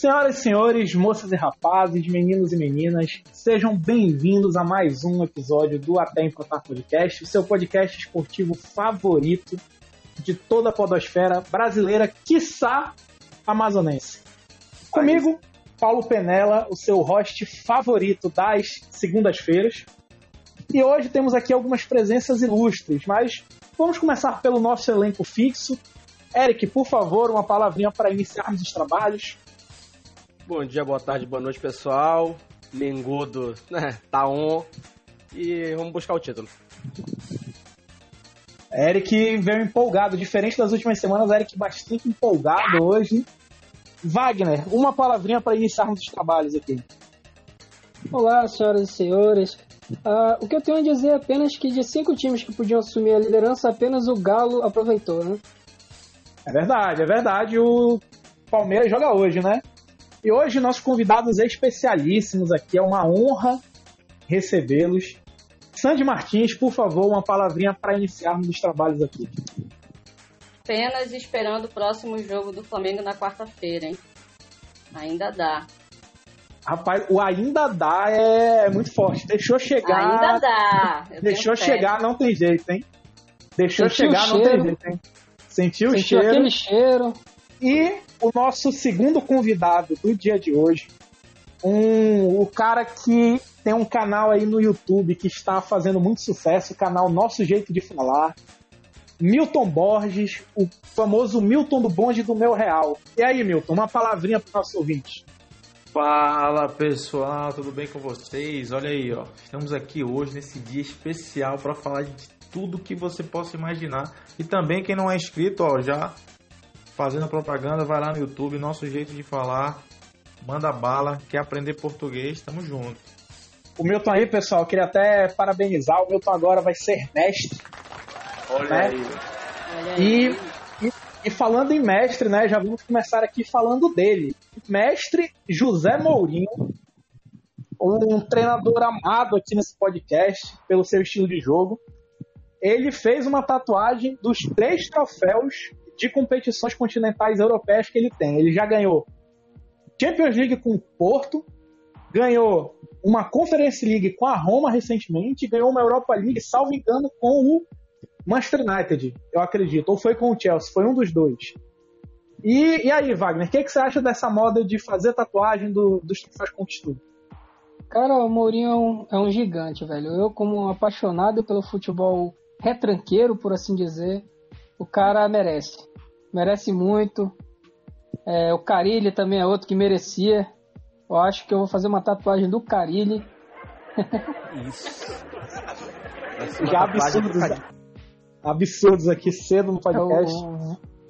Senhoras e senhores, moças e rapazes, meninos e meninas, sejam bem-vindos a mais um episódio do Até Empatar Podcast, o seu podcast esportivo favorito de toda a podosfera brasileira, quiçá amazonense. Comigo, Paulo Penela, o seu host favorito das segundas-feiras. E hoje temos aqui algumas presenças ilustres, mas vamos começar pelo nosso elenco fixo. Eric, por favor, uma palavrinha para iniciarmos os trabalhos. Bom dia, boa tarde, boa noite, pessoal. Mengudo, né? Tá on. E vamos buscar o título. Eric veio empolgado, diferente das últimas semanas, Eric bastante empolgado hoje. Wagner, uma palavrinha para iniciarmos os trabalhos aqui. Olá, senhoras e senhores. Uh, o que eu tenho a dizer é apenas que de cinco times que podiam assumir a liderança, apenas o Galo aproveitou, né? É verdade, é verdade. O Palmeiras joga hoje, né? E hoje nossos convidados especialíssimos aqui, é uma honra recebê-los. Sandy Martins, por favor, uma palavrinha para iniciarmos os trabalhos aqui. Apenas esperando o próximo jogo do Flamengo na quarta-feira, hein? Ainda dá. Rapaz, o ainda dá é muito forte. Deixou chegar. Ainda dá. Eu deixou chegar, não tem jeito, hein? Deixou Sentiu chegar, não tem jeito, hein? Sentiu, Sentiu o cheiro. aquele cheiro. E o nosso segundo convidado do dia de hoje, um, o cara que tem um canal aí no YouTube que está fazendo muito sucesso, o canal Nosso Jeito de Falar. Milton Borges, o famoso Milton do bonde do meu real. E aí, Milton, uma palavrinha para o nosso ouvinte. Fala pessoal, tudo bem com vocês? Olha aí, ó, estamos aqui hoje nesse dia especial para falar de tudo que você possa imaginar. E também quem não é inscrito, ó, já fazendo propaganda, vai lá no YouTube, nosso jeito de falar, manda bala, quer aprender português, tamo junto. O Milton aí, pessoal, queria até parabenizar, o Milton agora vai ser mestre. Olha né? aí. E, e, e, falando em mestre, né, já vamos começar aqui falando dele. Mestre José Mourinho, um treinador amado aqui nesse podcast pelo seu estilo de jogo. Ele fez uma tatuagem dos três troféus de competições continentais europeias que ele tem. Ele já ganhou Champions League com o Porto, ganhou uma Conference League com a Roma recentemente, ganhou uma Europa League, salvo engano, com o Manchester United, eu acredito, ou foi com o Chelsea, foi um dos dois. E, e aí, Wagner, o que, que, você acha dessa moda de fazer tatuagem do, dos troféus conquistados? Cara, o Mourinho é um, é um gigante, velho. Eu, como apaixonado pelo futebol retranqueiro, por assim dizer, o cara merece merece muito. É, o Carilli também é outro que merecia. Eu acho que eu vou fazer uma tatuagem do Carilli. Isso. Já absurdos, absurdos aqui cedo no podcast.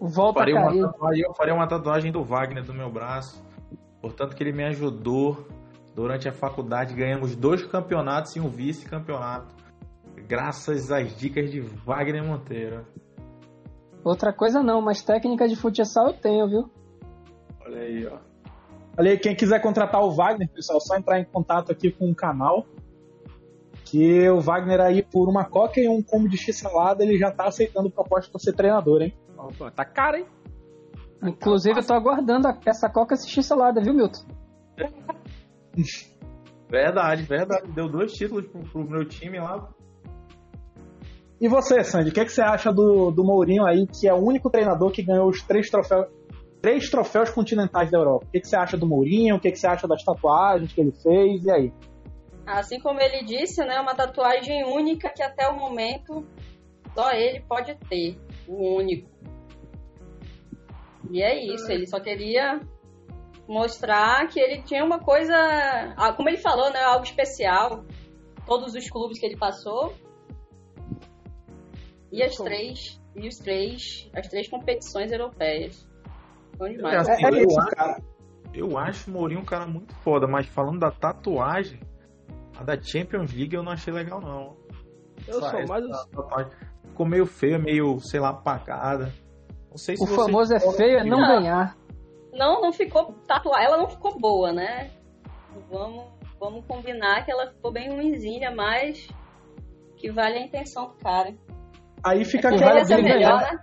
O, volta Carilli. Tatuagem, eu farei uma tatuagem do Wagner do meu braço. Portanto que ele me ajudou durante a faculdade. Ganhamos dois campeonatos e um vice-campeonato. Graças às dicas de Wagner Monteiro. Outra coisa não, mas técnica de futsal eu tenho, viu? Olha aí, ó. Olha aí, quem quiser contratar o Wagner, pessoal, é só entrar em contato aqui com o canal. Que o Wagner aí, por uma coca e um combo de x-salada, ele já tá aceitando proposta para ser treinador, hein? Opa, tá caro, hein? Inclusive, eu tô aguardando essa coca e x-salada, viu, Milton? verdade, verdade. Deu dois títulos pro, pro meu time lá. E você, Sandy, o que, é que você acha do, do Mourinho aí, que é o único treinador que ganhou os três troféus, três troféus continentais da Europa? O que, é que você acha do Mourinho? O que, é que você acha das tatuagens que ele fez? E aí? Assim como ele disse, né, uma tatuagem única que até o momento só ele pode ter, o único. E é isso, ele só queria mostrar que ele tinha uma coisa, ah, como ele falou, né, algo especial. Todos os clubes que ele passou, e as três, e os três, as três competições europeias. Demais. É, assim, é, é isso, cara. Eu acho o Mourinho um cara muito foda, mas falando da tatuagem, a da Champions League eu não achei legal, não. Eu sou mais. Ficou meio feia, meio, sei lá, apagada. Não sei se o famoso é feio é não, não, ganhar. Não, não ficou. Tatuar, ela não ficou boa, né? Vamos, vamos combinar que ela ficou bem ruimzinha, mas que vale a intenção do cara. Aí fica é aquela briga, melhor, né?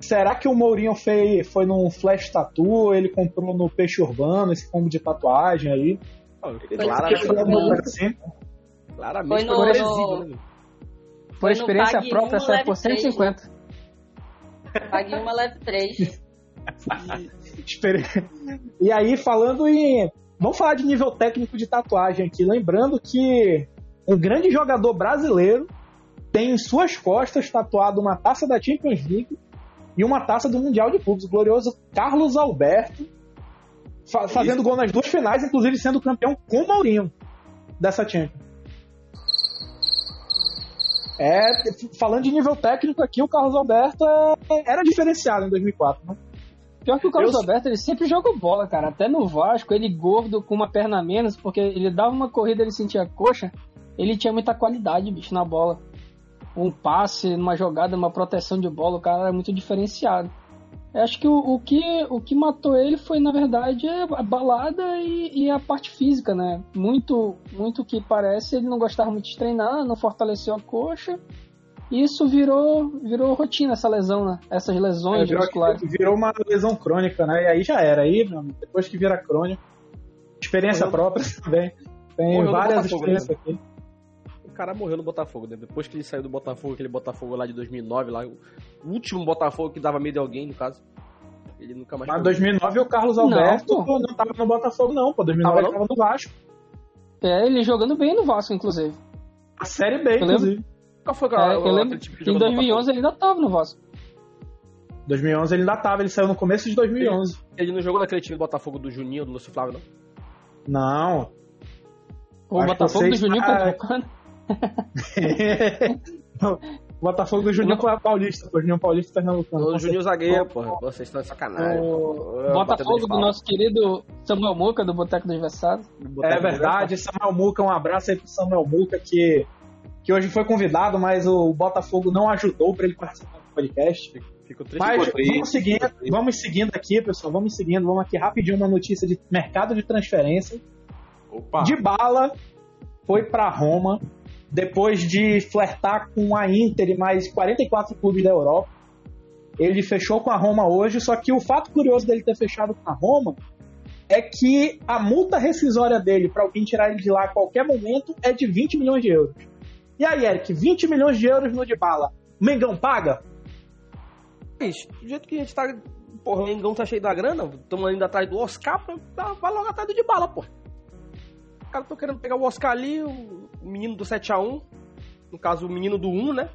Será que o Mourinho foi, foi num flash tattoo? Ele comprou no Peixe Urbano esse combo de tatuagem aí? Claramente, Foi alguma coisa assim? claramente Foi no- foi no- né? Por experiência própria, sai por três, 150. Pague uma, leve três. E aí, falando em. Vamos falar de nível técnico de tatuagem aqui. Lembrando que um grande jogador brasileiro tem em suas costas tatuado uma taça da Champions League e uma taça do Mundial de Clubes. O glorioso Carlos Alberto, fa- fazendo gol nas duas finais, inclusive sendo campeão com o Mourinho dessa Champions. É, falando de nível técnico aqui, o Carlos Alberto é- era diferenciado em 2004. Né? Pior que o Carlos Eu- Alberto, ele sempre jogou bola, cara. Até no Vasco, ele gordo, com uma perna menos, porque ele dava uma corrida, ele sentia a coxa. Ele tinha muita qualidade, bicho, na bola. Um passe, numa jogada, uma proteção de bola, o cara era muito diferenciado. Eu acho que o, o que o que matou ele foi, na verdade, a balada e, e a parte física, né? Muito, muito que parece, ele não gostava muito de treinar, não fortaleceu a coxa. E isso virou, virou rotina, essa lesão, né? Essas lesões É, virou, musculares. virou uma lesão crônica, né? E aí já era. Aí, depois que vira crônico, experiência Morreu. própria também. Tem Morreu várias experiências aqui. O cara morreu no Botafogo, né? Depois que ele saiu do Botafogo, aquele Botafogo lá de 2009, lá, o último Botafogo que dava medo de alguém, no caso. Ele nunca mais. Mas em foi. 2009 o Carlos Alberto Não, não, tava no Botafogo, não. Pô, 2009 Tava ele tava no Vasco. É, ele jogando bem no Vasco, inclusive. A Série B, Eu lembro- inclusive. Qual foi É, aquela- eu lembro tipo que em jogador do 2011 ele ainda tava no Vasco. 2011 ele ainda tava, ele saiu no começo de 2011. Botafogo? Ele não jogou naquele time do Botafogo do Juninho, do Lúcio Flávio, não? Não. O Acho Botafogo do Juninho Ah, convocando. O Botafogo do Juninho a Paulista, pô, Juninho Paulista Pernambucano. O Juninho Zagueiro, porra. Vocês estão de sacanagem. O Botafogo do nosso querido Samuel Muca, do Boteco dos Versados. É verdade, Samuel Muca, um abraço aí pro Samuel Muca, que, que hoje foi convidado, mas o Botafogo não ajudou para ele participar do podcast. Fico triste. Mas por isso. vamos seguindo, vamos seguindo aqui, pessoal, vamos seguindo, vamos aqui rapidinho uma notícia de mercado de transferência. Opa! De bala, foi para Roma, depois de flertar com a Inter e mais 44 clubes da Europa. Ele fechou com a Roma hoje, só que o fato curioso dele ter fechado com a Roma é que a multa rescisória dele para alguém tirar ele de lá a qualquer momento é de 20 milhões de euros. E aí, Eric, 20 milhões de euros no de bala. Mengão paga? Do jeito que a gente tá. Porra, o Mengão tá cheio da grana, estamos indo atrás do Oscar, tá- vai logo atrás do de bala, porra. Os caras estão querendo pegar o Oscar ali, o o menino do 7x1, no caso o menino do 1, né?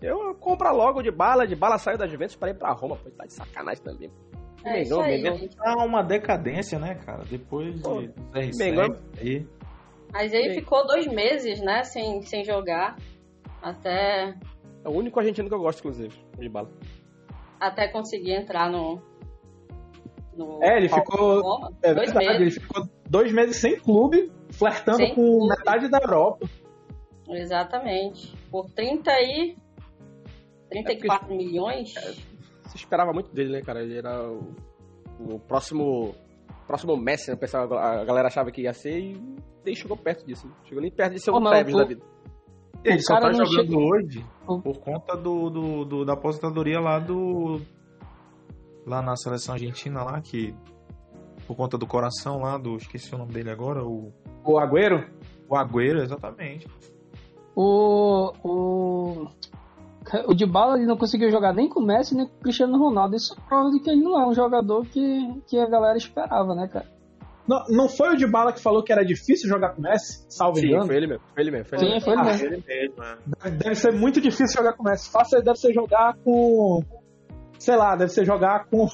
Eu compro logo de bala, de bala saiu da Juventus para ir pra Roma, pô, tá de sacanagem também. pô. É isso Mengão, aí, Mengão. gente. Tá uma decadência, né, cara? Depois de Pô, dos R7 Mengão- aí. Mas ele Sim. ficou dois meses, né, sem, sem jogar. Até, É o único argentino que eu gosto, inclusive, de bala. até conseguir entrar no. no É, ele ficou-. É dois verdade, meses. ele ficou dois meses sem clube, flertando Sem com clube. metade da Europa. Exatamente. Por 30 e. 34 milhões. Se esperava muito dele, né, cara? Ele era o, o próximo. Próximo Messi, né? Pessoal- A galera achava que ia ser e nem chegou perto disso. né? Chegou nem perto de ser um mas Tevez da vida. Ele só cara tá não jogando chega- hoje por conta do, do, do- da aposentadoria lá do. Lá na seleção argentina lá, que. Por conta do coração lá, do. Esqueci o nome dele agora, o. O Agüero? O Agüero, exatamente. O. O. O Dybala ele não conseguiu jogar nem com o Messi nem com o Cristiano Ronaldo. Isso prova de que ele não é um jogador que, que a galera esperava, né, cara? Não, não foi o de bala que falou que era difícil jogar com o Messi? Salvo Sim, engano. foi ele mesmo. Foi ele mesmo. Foi ele Sim, mesmo. foi ele Ah, mesmo. Ele mesmo, é. Deve- Deve ser muito difícil jogar com o Messi. Fácil deve ser jogar com. Sei lá, deve ser jogar com.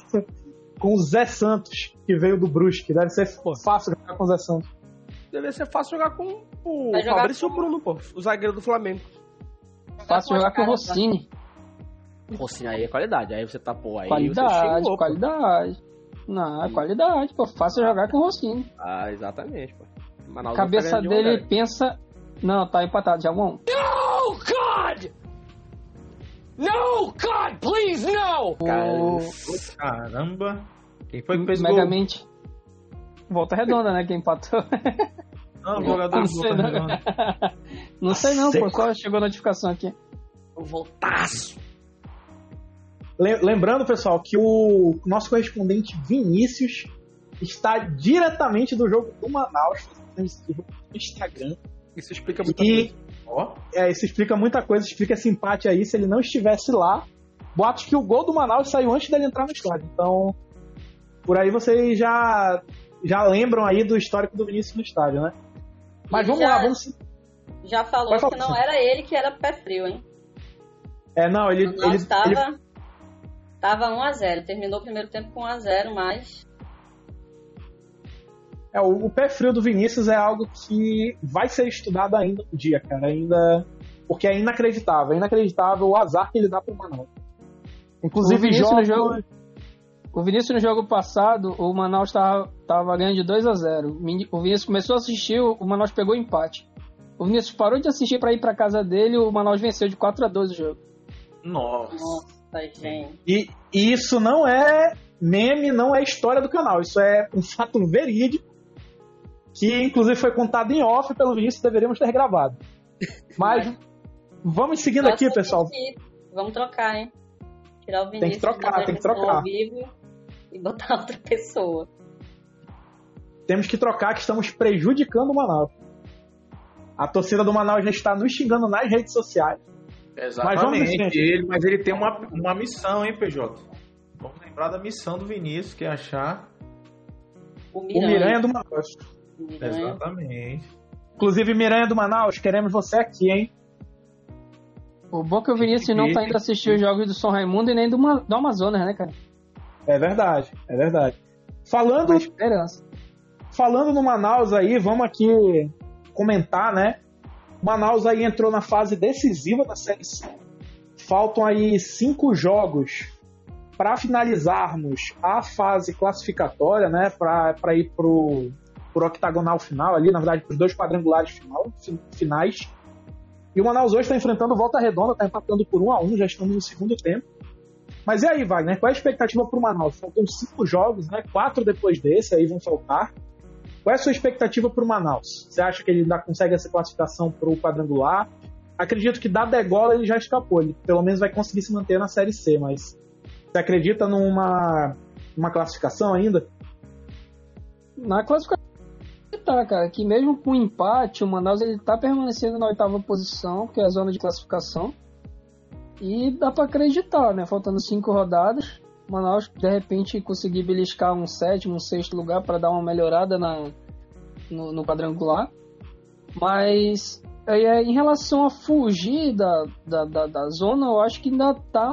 Com o Zé Santos, que veio do Brusque. Deve ser fácil jogar com o Zé Santos. Deve ser fácil jogar com o Vai jogar Fabrício com- Bruno, pô. O zagueiro do Flamengo. Fácil jogar com o Rossini. Sim, aí é qualidade. Aí você tá, pô, aí você Qualidade, chegou, pô. qualidade. Não, é qualidade, pô. Fácil jogar com o Rossini. Ah, exatamente, pô. Manaus cabeça tá ganhando de dele um, pensa. Não, tá empatado já, um. No, God! No, God, please, no! Caramba! Quem foi que fez o gol? Megamente. Volta redonda, né? Quem empatou. Não, o jogador Não do sei, Volta não. Redonda. Não sei não, pô. Só chegou a notificação aqui. O voltaço. Le- Lembrando, pessoal, que o nosso correspondente Vinícius está diretamente do jogo do Manaus, no Instagram. Isso explica muita E coisa. Ó, é, isso explica muita coisa, explica esse empate aí. Se ele não estivesse lá, boatos que o gol do Manaus saiu antes dele entrar no estádio. Então, por aí vocês já, já lembram aí do histórico do Vinícius no estádio, né? Mas vamos já- lá, vamos. Já falou que não era ele que era pé frio, hein? É, não, ele. Ele, Manaus tava, ele- tava 1x0. Terminou o primeiro tempo com 1x0, mas é, o, o pé frio do Vinícius é algo que vai ser estudado ainda um dia, cara. Ainda. Porque é inacreditável. É inacreditável o azar que ele dá pro Manaus. O Inclusive, Vinícius no jogos- jogo, o Vinícius no jogo passado, o Manaus tava, tava ganhando de 2 a 0 O Vinícius começou a assistir, o Manaus pegou empate. O Vinícius parou de assistir pra ir pra casa dele, o Manaus venceu de 4 a 2 o jogo. nossa. nossa, gente. E, e isso não é meme, não é história do canal. Isso é um fato verídico. Que inclusive foi contado em off pelo Vinícius, deveríamos ter gravado. Mas vamos seguindo aqui, Nossa, pessoal. gente, Vamos trocar, hein? Tirar o que Vinícius trocar, da tem que trocar. ao vivo e botar outra pessoa. Temos que trocar, que estamos prejudicando o Manaus. A torcida do Manaus já está nos xingando nas redes sociais. Mas Exatamente. frente. Ele, mas ele tem uma, uma missão, hein, PJ? Vamos lembrar da missão do Vinícius, que é achar. O O Miranha. Miranha do Manaus. Miranha. Exatamente. Inclusive, Miranha do Manaus, queremos você aqui, hein? O bom é que o Vinícius não tá indo assistir os jogos do São Raimundo e nem do, do Amazonas, né, cara? É verdade, é verdade. Falando esperança. falando no Manaus aí, vamos aqui comentar, né? Manaus aí entrou na fase decisiva da Série C. Faltam aí cinco jogos para finalizarmos a fase classificatória, né? Para ir pro, pro octagonal final ali, na verdade, para os dois quadrangulares final, fi- finais. E o Manaus hoje está enfrentando Volta Redonda, está empatando por um a um, já estamos no segundo tempo. Mas e aí, Wagner? Qual é a expectativa para o Manaus? Faltam cinco jogos, né? Quatro depois desse, aí vão faltar. Qual é a sua expectativa para o Manaus? Você acha que ele ainda consegue essa classificação para o quadrangular? Acredito que da degola ele já escapou, ele pelo menos vai conseguir se manter na Série C, mas você acredita numa uma classificação ainda? Na classificação tá, cara, que mesmo com empate, o Manaus ele tá permanecendo na oitava posição, que é a zona de classificação. E dá pra acreditar, né? Faltando cinco rodadas, o Manaus de repente conseguir beliscar um sétimo, um sexto lugar para dar uma melhorada na, no, no quadrangular. Mas é, em relação a fugir da, da, da, da zona, eu acho que ainda tá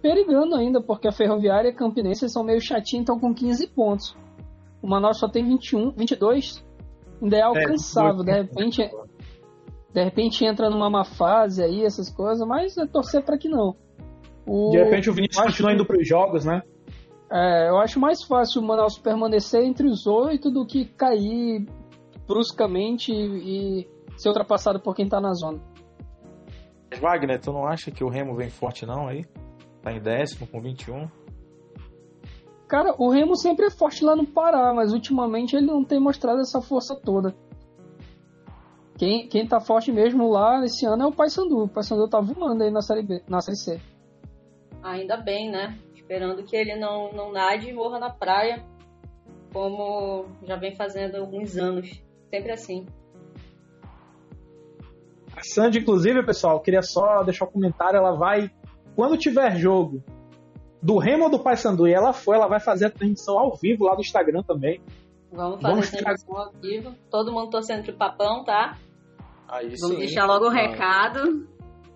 perigando ainda, porque a Ferroviária e a Campinense são meio chatinhos, estão com 15 pontos. O Manaus só tem 21, 22. Ainda é alcançável. de repente, de repente entra numa má fase aí, essas coisas, mas é torcer para que não. O, De repente o Vinícius acho continua indo para os jogos, né? é, eu acho mais fácil o Manaus permanecer entre os oito do que cair bruscamente e, e ser ultrapassado por quem tá na zona. Wagner, tu não acha que o Remo vem forte não aí? Tá em décimo com 21. Cara, o Remo sempre é forte lá no Pará, mas ultimamente ele não tem mostrado essa força toda. Quem, quem tá forte mesmo lá esse ano é o Paysandu. O Paysandu tá voando aí na série, B, na série C. Ainda bem, né? Esperando que ele não, não nade e morra na praia, como já vem fazendo há alguns anos. Sempre assim. A Sandy, inclusive, pessoal, queria só deixar um comentário, ela vai, quando tiver jogo do Remo ou do Paysandu e ela for, ela vai fazer a transmissão ao vivo lá do Instagram também. Vamos fazer Vamos a transmissão ao vivo. Todo mundo torcendo pro papão, tá? Aí Vamos sim. deixar logo o Não, recado.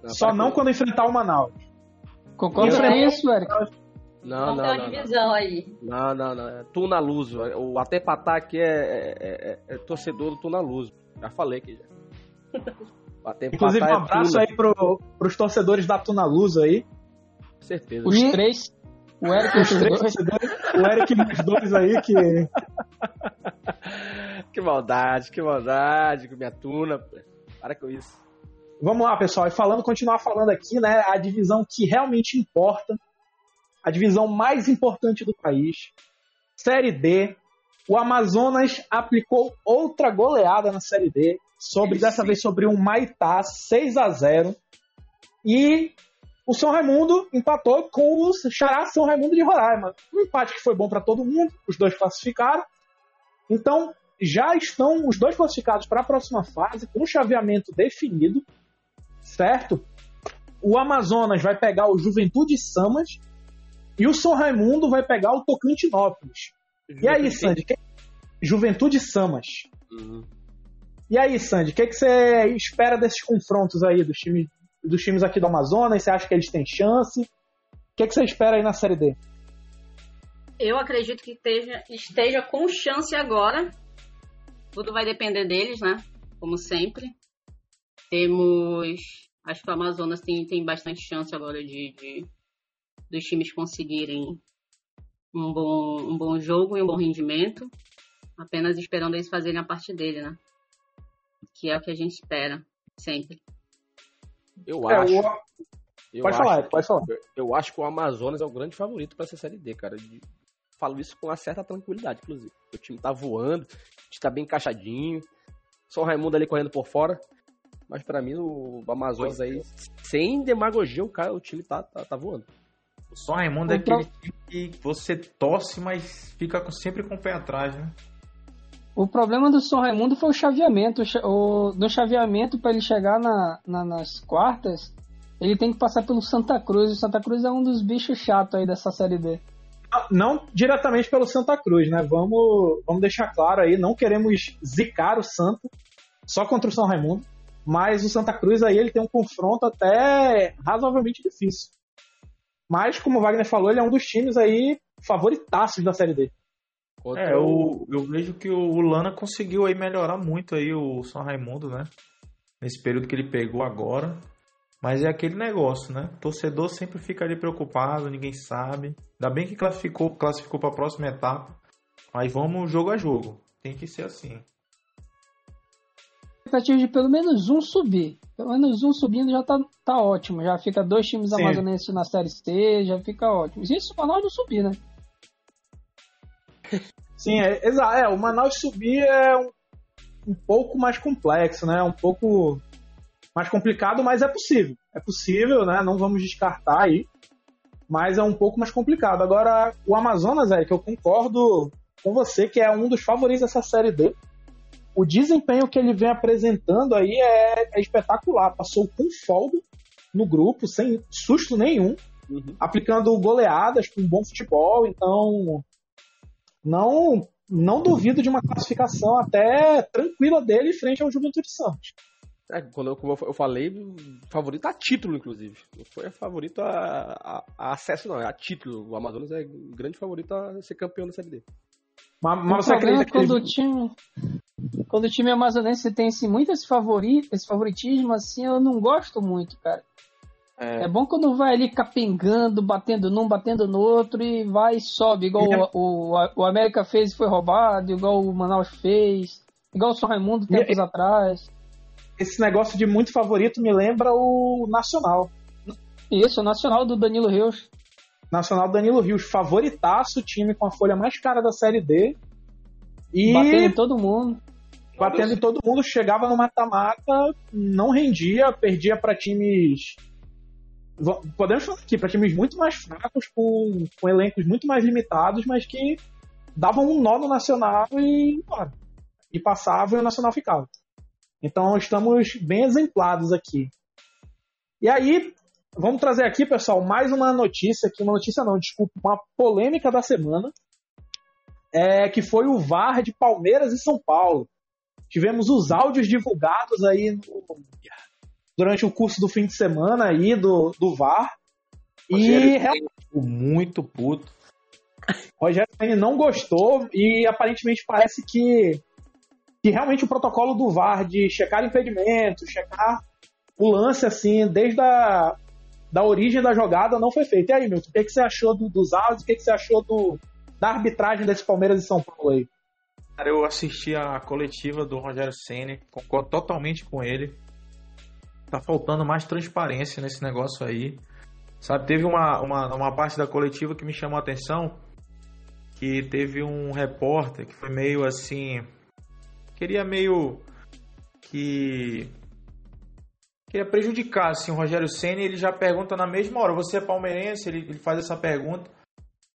não, Só não quando enfrentar o Manaus. Concorda com isso, Eric? Não, não, não, não. divisão aí. Não, não, não. É Tuna Luso. O até patar aqui é, é- é- é torcedor do Tuna Luso. Já falei aqui já. Até Inclusive, um empatar é abraço aí pro, pros torcedores da Tuna Luz aí. com certeza. Os E- três. O Eric Os três o Eric os dois aí que. Que maldade, que maldade com minha Tuna. Para com isso. Vamos lá, pessoal. E falando, continuar falando aqui, né? A divisão que realmente importa. A divisão mais importante do país. Série D. O Amazonas aplicou outra goleada na Série D. Sobre, dessa vez sobre o Maitá, 6 a 0 E o São Raimundo empatou com o Xará São Raimundo de Roraima. Um empate que foi bom para todo mundo, os dois classificaram. Então, já estão os dois classificados para a próxima fase, com o chaveamento definido, certo? O Amazonas vai pegar o Juventude Samas e o São Raimundo vai pegar o Tocantinópolis. E aí, Sandy? Que... Juventude Samas. Uhum. E aí, Sandy, o que, que você espera desses confrontos aí dos times dos times aqui do Amazonas? Você acha que eles têm chance? O que, que você espera aí na Série D? Eu acredito que esteja, esteja com chance agora. Tudo vai depender deles, né? Como sempre. Temos. Acho que o Amazonas tem, tem bastante chance agora de, de dos times conseguirem um bom, um bom jogo e um bom rendimento. Apenas esperando eles fazerem a parte dele, né? Que é o que a gente espera, sempre. Eu É, acho. o- eu Pode acho falar, que- pode falar. Eu, eu acho que o Amazonas é o grande favorito para essa série D, cara. De- falo isso com uma certa tranquilidade, inclusive. O time tá voando, o time tá bem encaixadinho. Só o Raimundo ali correndo por fora. Mas pra mim, o Amazonas aí, sem demagogia, o, cara, o time tá, tá, tá voando. O São Raimundo é O pro- aquele time que você torce, mas fica sempre com o pé atrás, né? O problema do São Raimundo foi o chaveamento. O no chaveamento, para ele chegar na, na- nas quartas, ele tem que passar pelo Santa Cruz. O Santa Cruz é um dos bichos chatos aí dessa série D. Não diretamente pelo Santa Cruz, né? Vamos, vamos deixar claro aí, não queremos zicar o Santa só contra o São Raimundo, mas o Santa Cruz aí ele tem um confronto até razoavelmente difícil. Mas, como o Wagner falou, ele é um dos times aí favoritaços da Série D. É, o- eu, eu vejo que o Lana conseguiu aí melhorar muito aí o São Raimundo, né? Nesse período que ele pegou agora. Mas é aquele negócio, né? Torcedor sempre fica ali preocupado, ninguém sabe. Ainda bem que classificou, classificou para a próxima etapa. Mas vamos jogo a jogo. Tem que ser assim. Expectativa de pelo menos um subir. Pelo menos um subindo já tá, tá ótimo. Já fica dois times amazonenses na série C, já fica ótimo. Isso para nós não subir, né? Sim, é, é, o Manaus subir é um, um pouco mais complexo, né? Um pouco mais complicado, mas é possível. É possível, né? Não vamos descartar aí. Mas é um pouco mais complicado. Agora, o Amazonas, é que eu concordo com você que é um dos favoritos dessa série D. O desempenho que ele vem apresentando aí é, é espetacular. Passou com folga no grupo, sem susto nenhum Uhum. aplicando goleadas com bom futebol, então não não duvido de uma classificação até tranquila dele frente ao Juventude Santos. É, quando eu, como eu falei, favorito a título, inclusive. Não foi favorito a, a- a acesso, não. É a título. O Amazonas é grande favorito a ser campeão da Série D. Mas, mas você acredita que quando ele... o time. Quando o time amazonense tem esse, muito esse, favori, esse favoritismo, assim, eu não gosto muito, cara. É. bom quando vai ali capengando, batendo num, batendo no outro e vai e sobe, igual o, o, o América fez e foi roubado, igual o Manaus fez, igual o São Raimundo tempos atrás. esse negócio de muito favorito me lembra o Nacional. Isso, o Nacional do Danilo Rios. Nacional Danilo Rios, favoritaço, time com a folha mais cara da Série D. E Batendo em todo mundo. batendo em todo mundo, chegava no mata-mata, não rendia, perdia para times. Podemos falar aqui, para times muito mais fracos, com, com elencos muito mais limitados, mas que davam um nó no Nacional e embora. E passavam e o Nacional ficava. Então estamos bem exemplados aqui. E aí, vamos trazer aqui, pessoal, mais uma notícia aqui, uma notícia não, desculpa, uma polêmica da semana. É, que foi o VAR de Palmeiras e São Paulo. Tivemos os áudios divulgados aí no- durante o curso do fim de semana aí do, do VAR. E Rogério realmente Ficou muito puto. Rogério Ceni não gostou e aparentemente parece que, que realmente o protocolo do VAR de checar impedimentos, checar o lance assim, desde a da origem da jogada não foi feito. E aí, Milton, o que, que você achou do- dos áudios? O que, que você achou do, da arbitragem desse Palmeiras e São Paulo aí? Cara, eu assisti a coletiva do Rogério Ceni, concordo totalmente com ele. Tá faltando mais transparência nesse negócio aí. Sabe, teve uma, uma, uma parte da coletiva que me chamou a atenção, que teve um repórter que foi meio assim, queria meio que queria prejudicar assim, o Rogério Senna, ele já pergunta na mesma hora, você é palmeirense? Ele, ele faz essa pergunta,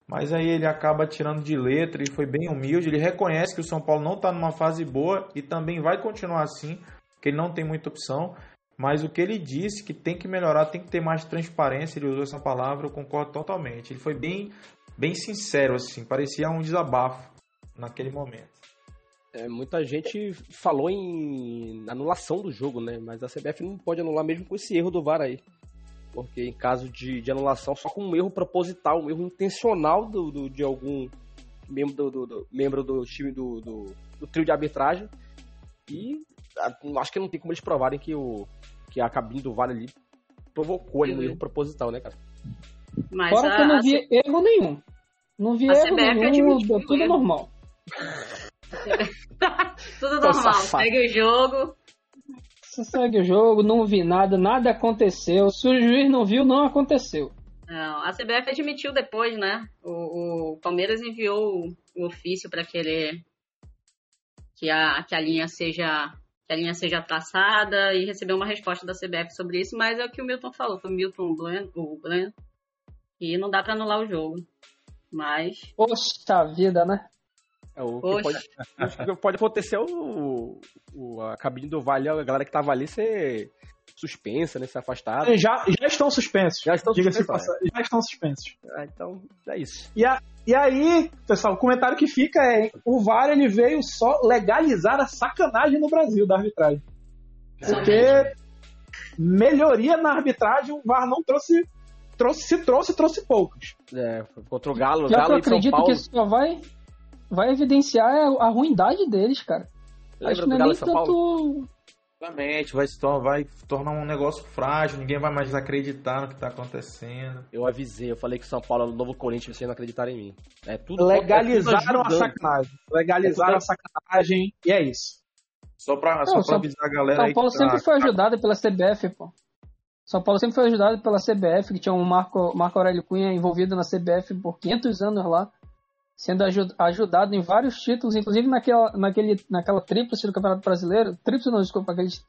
mas aí ele acaba tirando de letra e foi bem humilde, ele reconhece que o São Paulo não está numa fase boa e também vai continuar assim, que ele não tem muita opção, mas o que ele disse que tem que melhorar, tem que ter mais transparência, ele usou essa palavra, eu concordo totalmente. Ele foi bem, bem sincero, assim, parecia um desabafo naquele momento. É, muita gente falou em anulação do jogo, né? Mas a CBF não pode anular mesmo com esse erro do VAR aí. Porque em caso de, de anulação, só com um erro proposital, um erro intencional do, do de algum membro do, do, do, membro do time do, do, do trio de arbitragem. E acho que não tem como eles provarem que, o, que a cabine do VAR ali provocou ali um erro proposital, né, cara? Mas Fora a, que eu não vi a... erro nenhum. Não vi erro nenhum, deu tudo normal. tudo normal, segue o jogo. Você segue o jogo, não vi nada, nada aconteceu. Se o juiz não viu, não aconteceu. Não, a CBF admitiu depois, né? O, o Palmeiras enviou o, o ofício para querer que a, que a linha seja que a linha seja traçada e recebeu uma resposta da CBF sobre isso, mas é o que o Milton falou, foi o Milton Blen, o Blen, e não dá para anular o jogo. Mas. Poxa vida, né? É, o, que pode, o que pode acontecer é o, o, a cabine do Vale, a galera que tava ali ser suspensa, né? Ser afastada. Já, já estão suspensos. Já estão suspensos. É. Já estão suspensos. Ah, então, é isso. E, a, e aí, pessoal, o comentário que fica é: o VAR ele veio só legalizar a sacanagem no Brasil da arbitragem. Porque melhoria na arbitragem o VAR não trouxe. trouxe se trouxe, trouxe poucos. É, contra o Galo. Já Galo eu acredito que só vai vai evidenciar a, a ruindade deles, cara. Lembra Acho que não é nem tanto. Exatamente, vai, vai tornar um negócio frágil, ninguém vai mais acreditar no que tá acontecendo. Eu avisei, eu falei que São Paulo é o novo Corinthians, vocês não acreditarem em mim. É tudo Legalizaram é tudo a sacanagem. Legalizaram é tudo... a sacanagem e é isso. Só pra, não, só pra São, avisar a galera São aí. Paulo sempre tá... foi ajudado pela CBF, pô. São Paulo sempre foi ajudado pela CBF, que tinha um Marco, Marco Aurélio Cunha envolvido na CBF por 500 anos lá sendo ajudado em vários títulos, inclusive naquela, naquele, naquela tríplice do Campeonato Brasileiro. Tríplice não, desculpa, aqueles,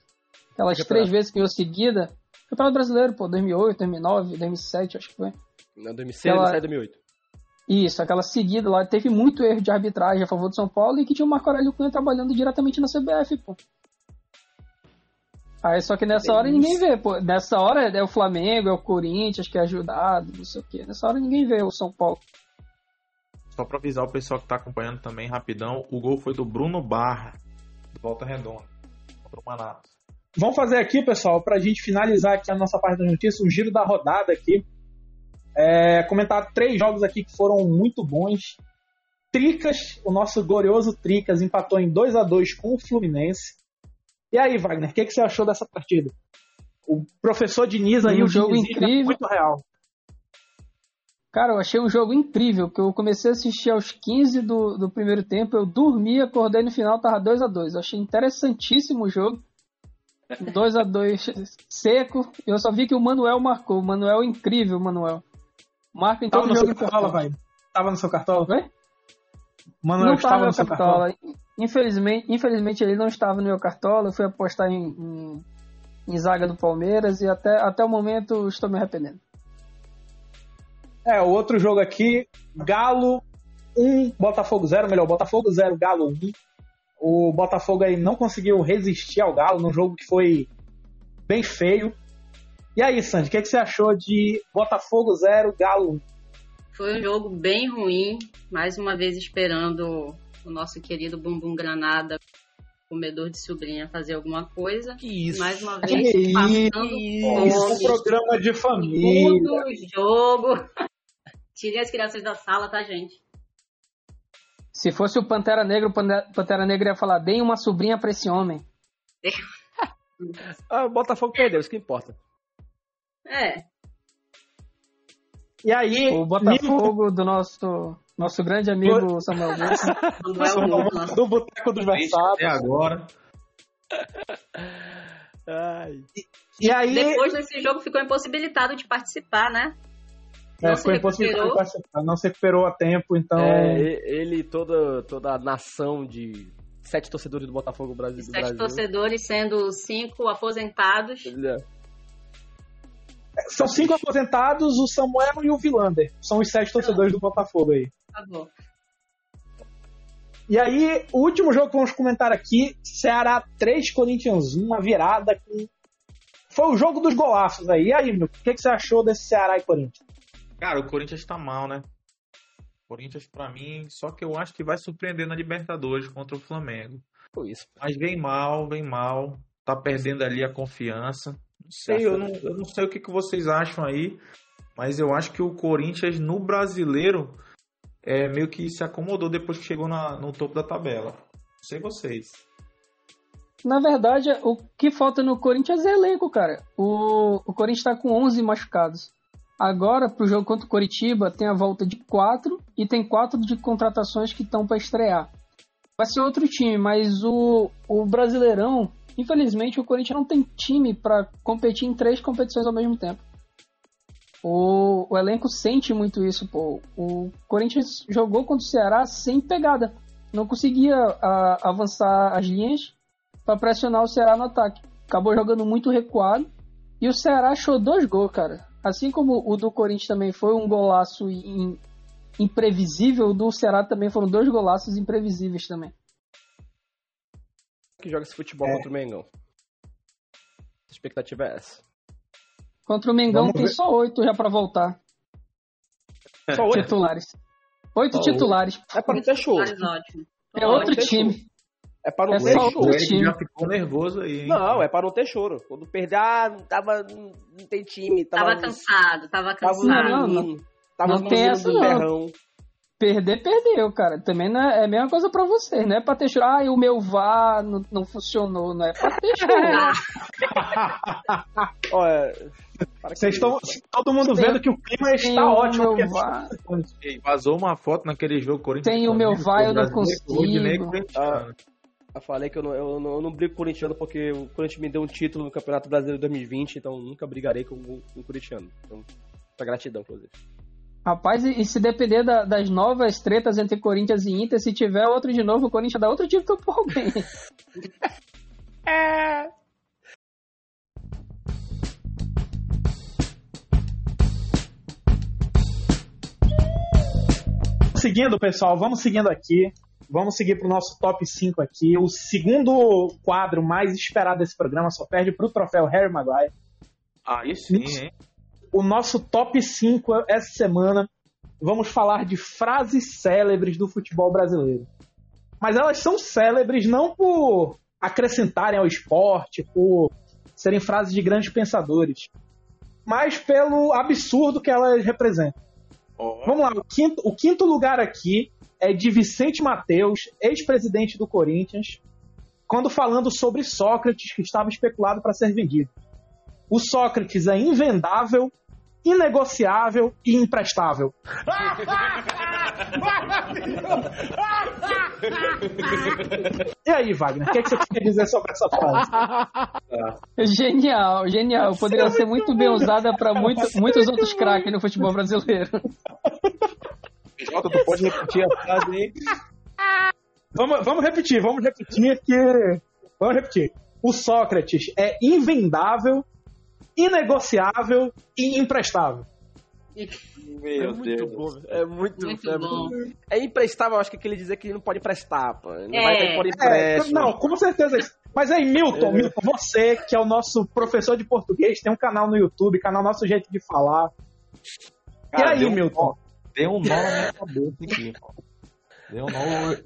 aquelas três vezes que eu seguida. Campeonato Brasileiro, pô, 2008, 2009, 2007, acho que foi. Não, 2006, aquela... 2007, 2008. Isso, aquela seguida lá, teve muito erro de arbitragem a favor do São Paulo e que tinha o Marco Aurélio Cunha trabalhando diretamente na CBF, pô. Aí só que nessa é hora ninguém vê, pô. Nessa hora é o Flamengo, é o Corinthians que é ajudado, não sei o quê. Nessa hora ninguém vê o São Paulo. Só para avisar o pessoal que está acompanhando também rapidão, o gol foi do Bruno Barra, de volta redonda, contra o Manaus. Vamos fazer aqui, pessoal, para a gente finalizar aqui a nossa parte da notícia, um giro da rodada aqui. É, comentar três jogos aqui que foram muito bons. Tricas, o nosso glorioso Tricas, empatou em 2 a 2 com o Fluminense. E aí, Wagner, o que, que, você achou dessa partida? O professor Diniz aí, um o jogo incrível, muito real. Cara, eu achei um jogo incrível, que eu comecei a assistir aos 15 do, do primeiro tempo, eu dormi, acordei no final, tava 2 a 2 Eu achei interessantíssimo o jogo. 2 a 2 seco. Eu só vi que o Manuel marcou. O Manuel é incrível, o Manuel. Marca em todo tava jogo. No seu cartola, vai. Tava no seu cartola? Oi? Manuel não estava no seu cartola. cartola. Infelizmente, infelizmente ele não estava no meu cartola. Eu fui apostar em, em, em zaga do Palmeiras e até, até o momento estou me arrependendo. É, o outro jogo aqui, Galo 1, Botafogo 0, melhor, Botafogo 0, Galo 1. O Botafogo aí não conseguiu resistir ao Galo num jogo que foi bem feio. E aí, Sandy, o que, é que você achou de Botafogo 0, Galo 1? Foi um jogo bem ruim, mais uma vez esperando o nosso querido Bumbum Granada, comedor de sobrinha, fazer alguma coisa. Que isso? Mais uma vez, que passando isso, um programa de família. Todo jogo. Tirem as crianças da sala, tá, gente? Se fosse o Pantera Negra, o Pantera Negra ia falar: deem uma sobrinha pra esse homem. ah, o Botafogo perdeu, isso que importa. É. E aí. O Botafogo do nosso, nosso grande amigo Samuel Wilson. do Boteco dos Versados. Até agora. Ai. E, e aí. Depois desse jogo ficou impossibilitado de participar, né? É, ficou impossível não se recuperou a tempo, então. É, ele e toda, toda a nação de sete torcedores do Botafogo Brasil. Sete Brasil. torcedores, sendo cinco aposentados. É. São cinco aposentados, o Samuel e o Vilander. São os sete torcedores do Botafogo aí. Tá bom. E aí, o último jogo que vamos comentar aqui, Ceará 3, Corinthians 1, uma virada com... Foi o jogo dos golaços aí. E aí, meu, o que, que você achou desse Ceará e Corinthians? Cara, o Corinthians tá mal, né? O Corinthians, pra mim, só que eu acho que vai surpreender na Libertadores contra o Flamengo. Foi isso. Mas vem mal, vem mal. Tá perdendo ali a confiança. Não sei, eu não, eu não sei o que, que vocês acham aí. Mas eu acho que o Corinthians no brasileiro é meio que se acomodou depois que chegou na- no topo da tabela. Não sei vocês. Na verdade, o que falta no Corinthians é elenco, cara. O, o Corinthians tá com 11 machucados. Agora, pro jogo contra o Coritiba, tem a volta de quatro e tem quatro de contratações que estão para estrear. Vai ser outro time, mas o, o Brasileirão, infelizmente, o Corinthians não tem time para competir em três competições ao mesmo tempo. O, o elenco sente muito isso, pô. O Corinthians jogou contra o Ceará sem pegada. Não conseguia a- avançar as linhas para pressionar o Ceará no ataque. Acabou jogando muito recuado. E o Ceará achou dois gols, cara. Assim como o do Corinthians também foi um golaço im- imprevisível, o do Ceará também foram dois golaços imprevisíveis também. Que joga esse futebol contra o Mengão. A expectativa é essa. Contra o Mengão Vamos tem ver. só oito já para voltar. Só oito. Titulares. Oito titulares. É para não ter ótimo. É outro tem time. É para não É ter só choro. O Eric já ficou nervoso aí, hein? Não, é para não ter choro. Quando perder, ah, não tava. Não tem time. Tava, Tava cansado, tava Tava cansado. Não, não. menino, Tava Não tem essa, não. terrão. Perder, perdeu, cara. Também não é, é a mesma coisa pra você. Não é pra ter choro. Ah, o meu VAR não, não funcionou. Não é pra ter choro. Olha. para Vocês estão todo mundo Tem- vendo que o clima está ótimo. E vazou uma foto naquele jogo Corinthians. Tem o meu vai, eu não consigo. Rodinei corintiano. Eu falei que eu não, eu não, eu não brigo com o corintiano porque o Corinthians me deu um título no Campeonato Brasileiro 2020, então nunca brigarei com, o- o corintiano. Então, muita gratidão, inclusive. Rapaz, e, se depender da- das novas tretas entre Corinthians e Inter, se tiver outro de novo, o Corinthians dá outro título por alguém. Seguindo, pessoal, vamos seguindo aqui. Vamos seguir pro nosso top 5 aqui. O segundo quadro mais esperado desse programa só perde pro troféu Harry Maguire. Aí sim, Isso. hein? O nosso top 5 essa semana vamos falar de frases célebres do futebol brasileiro. Mas elas são célebres não por acrescentarem ao esporte, por serem frases de grandes pensadores, mas pelo absurdo que elas representam. Ó, Vamos lá, o quinto, o quinto lugar aqui é de Vicente Mateus, ex-presidente do Corinthians, quando falando sobre Sócrates, que estava especulado para ser vendido. O Sócrates é invendável, inegociável e imprestável. e aí, Wagner, o que, é que você quer dizer sobre essa frase? genial, genial. Poderia ser muito bem usada para muitos outros craques no futebol brasileiro. Jota, tu pode repetir a frase aí? Vamos, vamos repetir, vamos repetir que. Vamos repetir. O Sócrates é invendável, inegociável e imprestável. É Meu muito bom, velho. É muito, Muito é, bom. é imprestável, eu acho que ele dizer que ele não pode emprestar, pô. Não É. vai ter por É, empréstimo. não, com certeza. Mas aí, Milton, Milton, você que é o nosso professor de português, tem um canal no YouTube, canal Nosso Jeito de Falar. Cara, e aí, um Milton? Deu um nó na minha cabeça aqui. Deu um nó.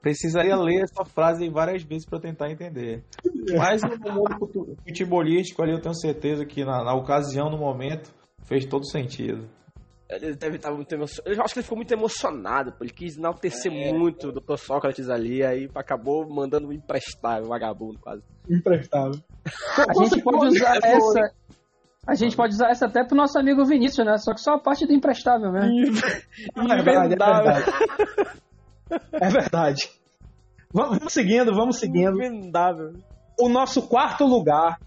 Precisaria ler essa frase várias vezes para tentar entender. Mas no mundo futebolístico ali, eu tenho certeza que na, na ocasião, no momento, fez todo sentido. Ele deve estar muito emocionado. Eu acho que ele ficou muito emocionado, pô. Ele quis enaltecer É. muito o Dr. Sócrates ali, aí acabou mandando emprestar, o vagabundo quase. Imprestável. A gente pode usar essa. A gente pode usar essa até pro nosso amigo Vinícius, né? Só que só a parte do emprestável mesmo. É verdade, é verdade. É verdade. Vamos, vamos seguindo, vamos seguindo. Invendável. O nosso quarto lugar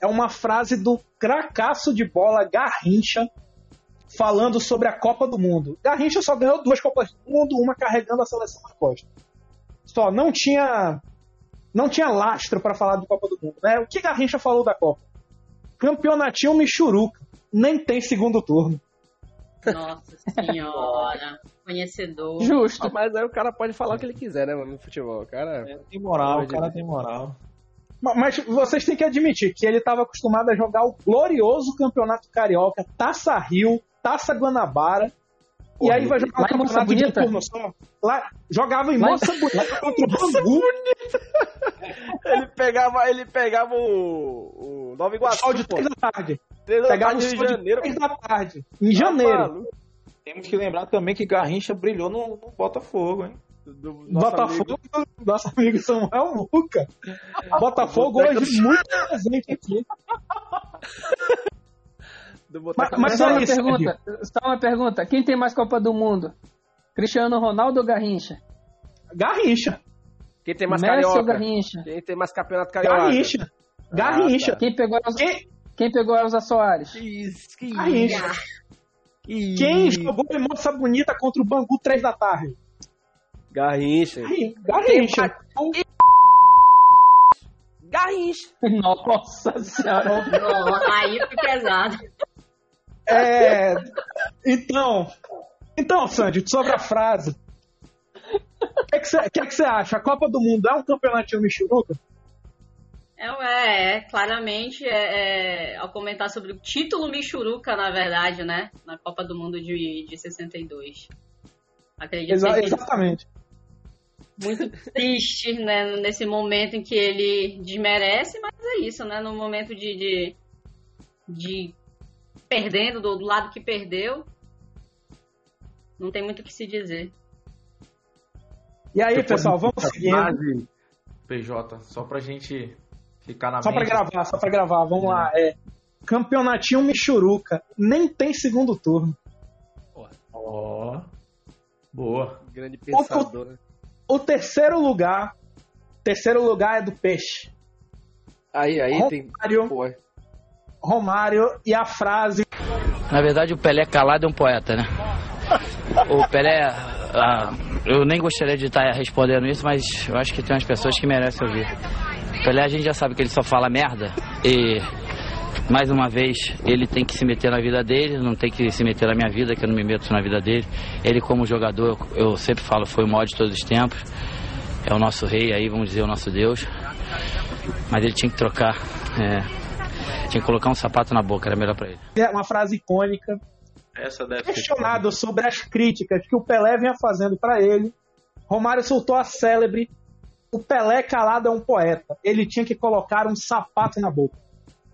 é uma frase do cracaço de bola Garrincha falando sobre a Copa do Mundo. Garrincha só ganhou duas Copas do Mundo, uma carregando a seleção na costa. Só não tinha não tinha lastro para falar de Copa do Mundo, né? O que Garrincha falou da Copa? Campeonatinho Michuruca. nem tem segundo turno. Nossa senhora. Conhecedor. Justo. Mas aí o cara pode falar o que ele quiser, né, mano, no futebol. O cara. É, tem moral, o cara tem moral. Ma- Mas vocês têm que admitir que ele estava acostumado a jogar o glorioso Campeonato Carioca, Taça Rio, Taça Guanabara. E aí vai jogar lá o campeonato de um Bonita? turno só. Lá, jogava em Moça Bonita contra o Bangu, Ele pegava, ele pegava o, o Nova Iguaçu, sol de pô. 3 da tarde. Três da Pegava o tarde sol em de janeiro. 3 pô. da tarde. Em Tá janeiro. Temos que lembrar também que Garrincha brilhou no, no Botafogo, hein? Do nosso Botafogo, amigo. nosso amigo Samuel Muca. Botafogo hoje muito presente aqui. Do Boteco Mas- mas Só é uma isso, pergunta. Só uma pergunta. Quem tem mais Copa do Mundo? Cristiano Ronaldo ou Garrincha? Garrincha. Quem tem mais Messi ou carioca? Garrincha? Quem tem mais campeonato carioca? Garrincha. Garrincha. Quem pegou a Elza, Quem, quem pegou a Elza Soares? Que isso, que Garrincha. isso. Quem jogou em Moça Bonita contra o Bangu 3 da tarde? Garrincha. Garrincha. Garrincha. Nossa senhora. Não, aí foi pesado. É, então, então, Sandy, sobre a frase. O que é que você acha? A Copa do Mundo é um campeonatinho Michuruca? É, é, é, claramente, é, é, ao comentar sobre o título Michuruca, na verdade, né? Na Copa do Mundo de, de 62. Acredito Exa- exatamente. muito triste, né? Nesse momento em que ele desmerece, mas é isso, né? No momento de, de, de perdendo, do, do lado que perdeu, não tem muito o que se dizer. E aí, pessoal, vamos seguindo. Frase, PJ, só pra gente ficar na Só pra mente. gravar, só pra gravar, vamos lá. É, campeonatinho Michuruca. Nem tem segundo turno. Ó. Boa. Grande pensador, né? O terceiro lugar. Terceiro lugar é do Peixe. Aí, aí tem. Romário, Pô, Romário e a frase. Na verdade, o Pelé calado é um poeta, né? O Pelé, ah, eu nem gostaria de estar respondendo isso, mas eu acho que tem umas pessoas que merecem ouvir. O Pelé, a gente já sabe que ele só fala merda e, mais uma vez, ele tem que se meter na vida dele, não tem que se meter na minha vida, que eu não me meto na vida dele. Ele, como jogador, eu sempre falo, foi o maior de todos os tempos. É o nosso rei aí, vamos dizer, o nosso Deus. Mas ele tinha que trocar, é, tinha que colocar um sapato na boca, era melhor pra ele. É uma frase icônica. Essa deve ser. questionado sobre as críticas que o Pelé vinha fazendo para ele, Romário soltou a célebre: o Pelé calado é um poeta. Ele tinha que colocar um sapato na boca.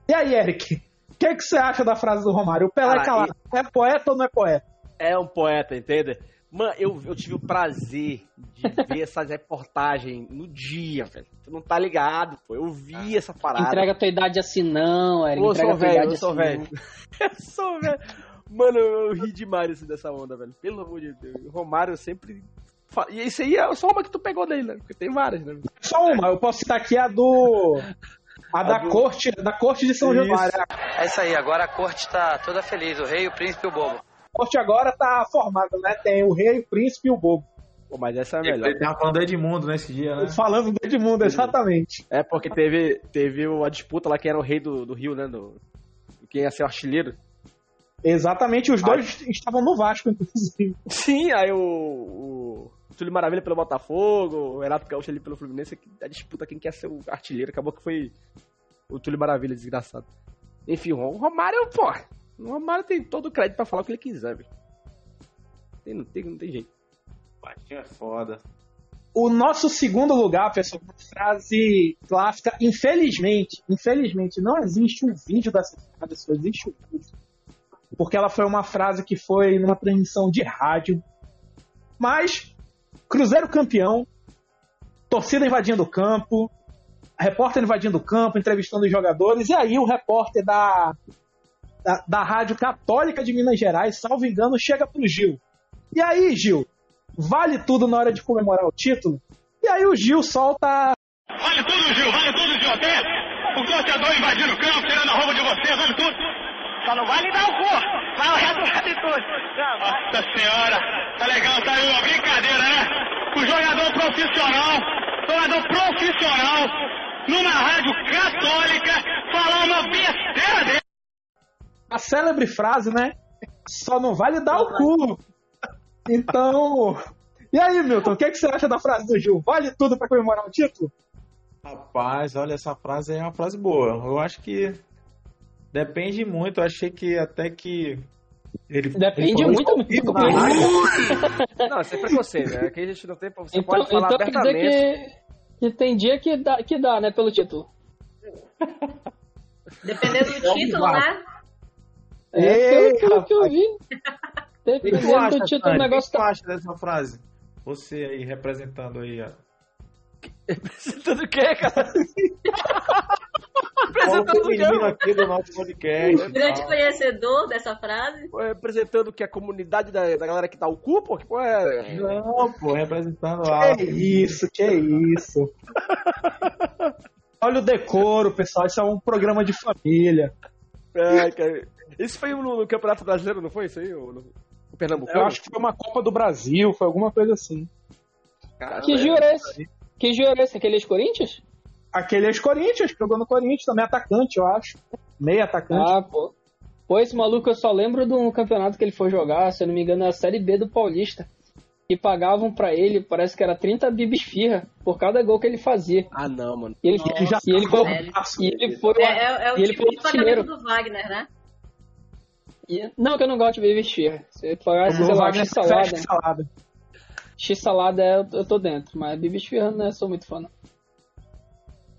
E aí, Eric? O que, que você acha da frase do Romário? O Pelé Ah, calado é poeta ou não é poeta? é um poeta, entende? Mano, eu, eu tive o prazer de ver essas reportagens no dia, velho. Tu não tá ligado, pô. Eu vi essa parada. Entrega a tua idade assim não, Eric. Entrega sou a tua velho, idade eu sou assim velho. Eu sou velho. Mano, eu, eu ri demais assim, dessa onda, velho. Pelo amor de Deus. O Romário sempre. E isso aí é só uma que tu pegou dele, né? Porque tem várias, né? Só uma, eu posso citar aqui a do. A, da, do- corte, da corte de São. Januário. É isso aí, agora a corte tá toda feliz, o rei, o príncipe e o bobo. Corte agora tá formada, né? Tem o rei, o príncipe e o bobo. Pô, mas essa é a melhor. Ele tava falando do Edmundo nesse dia, né? Falando do Edmundo, exatamente. É porque teve, teve a disputa lá, quem era o rei do, do Rio, né? Do, quem ia ser o artilheiro. Exatamente, os dois estavam no Vasco, inclusive. Sim, aí o, o Túlio Maravilha pelo Botafogo, o Renato Gaúcho ali pelo Fluminense, a disputa quem quer ser o artilheiro, acabou que foi o Túlio Maravilha, desgraçado. Enfim, o Romário, pô, o Romário tem todo o crédito pra falar o que ele quiser, velho. Tem, não, tem, não tem jeito. Baixinho é foda. O nosso segundo lugar, pessoal, uma frase clássica. Infelizmente, infelizmente, não existe um vídeo dessa frase, só existe um vídeo. Porque ela foi uma frase que foi numa transmissão de rádio. Mas, Cruzeiro campeão, torcida invadindo o campo, repórter invadindo o campo, entrevistando os jogadores, e aí o repórter da, da, da Rádio Católica de Minas Gerais, salvo engano, chega pro Gil. E aí, Gil, vale tudo na hora de comemorar o título? E aí o Gil solta. Vale tudo, Gil, vale tudo, Gil. Até o torcedor invadindo o campo, tirando a roupa de você, vale tudo. Só não vale dar o cu, mas o resto vale tudo. Nossa senhora, tá legal, tá aí uma brincadeira, né? O jogador profissional, jogador profissional, numa rádio católica, falar uma besteira dele. A célebre frase, né? Só não vale dar o cu. Então. E aí, Milton, o que, é que você acha da frase do Gil? Vale tudo pra comemorar o título? Rapaz, olha, essa frase é uma frase boa. Eu acho que depende muito. Eu achei que até que ele Depende ele muito, na rádio. Não, isso é preconceito, né? Aqui a gente não tem. Você Então, pode falar então quer dizer abertamente. que, que tem dia que dá, que dá, né, pelo título. Dependendo do título, né? É, Ei, pelo que eu vi. O que tu acha, do título, o Tânia? O que negócio tu tá. acha dessa frase? Você aí representando aí, ó. Apresentando o quê, cara? Fala Apresentando o quê? aqui do nosso podcast. Grande tal. conhecedor dessa frase. Pô, Representando o que? A comunidade da, da galera que dá o cu, pô? Que porra é? Não, pô, representando a. Que isso, que isso. Olha o decoro, pessoal. Isso é um programa de família. Ai, cara. Isso foi no, no Campeonato Brasileiro, não foi isso aí? O, no, o Pernambuco? Eu acho que foi uma Copa do Brasil, foi alguma coisa assim. Que Gil era esse? Que Gil era esse? Aquele ex-Corinthians? Aquele ex-Corinthians, jogou no Corinthians, também atacante, eu acho. Meio atacante. Ah, pô. Pô, esse maluco eu só lembro do campeonato que ele foi jogar, se eu não me engano, é a Série B do Paulista. E pagavam pra ele, parece que era 30 bibisfirra por cada gol que ele fazia. Ah, não, mano. E ele, Que já e ele, velho. fácil. e ele foi. É, é, é o e ele tipo foi de pagamento do Wagner, né? E- Não, que eu não gosto de bibisfirra. Se eu pagasse, Como sei lá, x-salada. prefere salada. X-salada é, eu- eu tô dentro, mas bibisfirra não é, sou muito fã. não.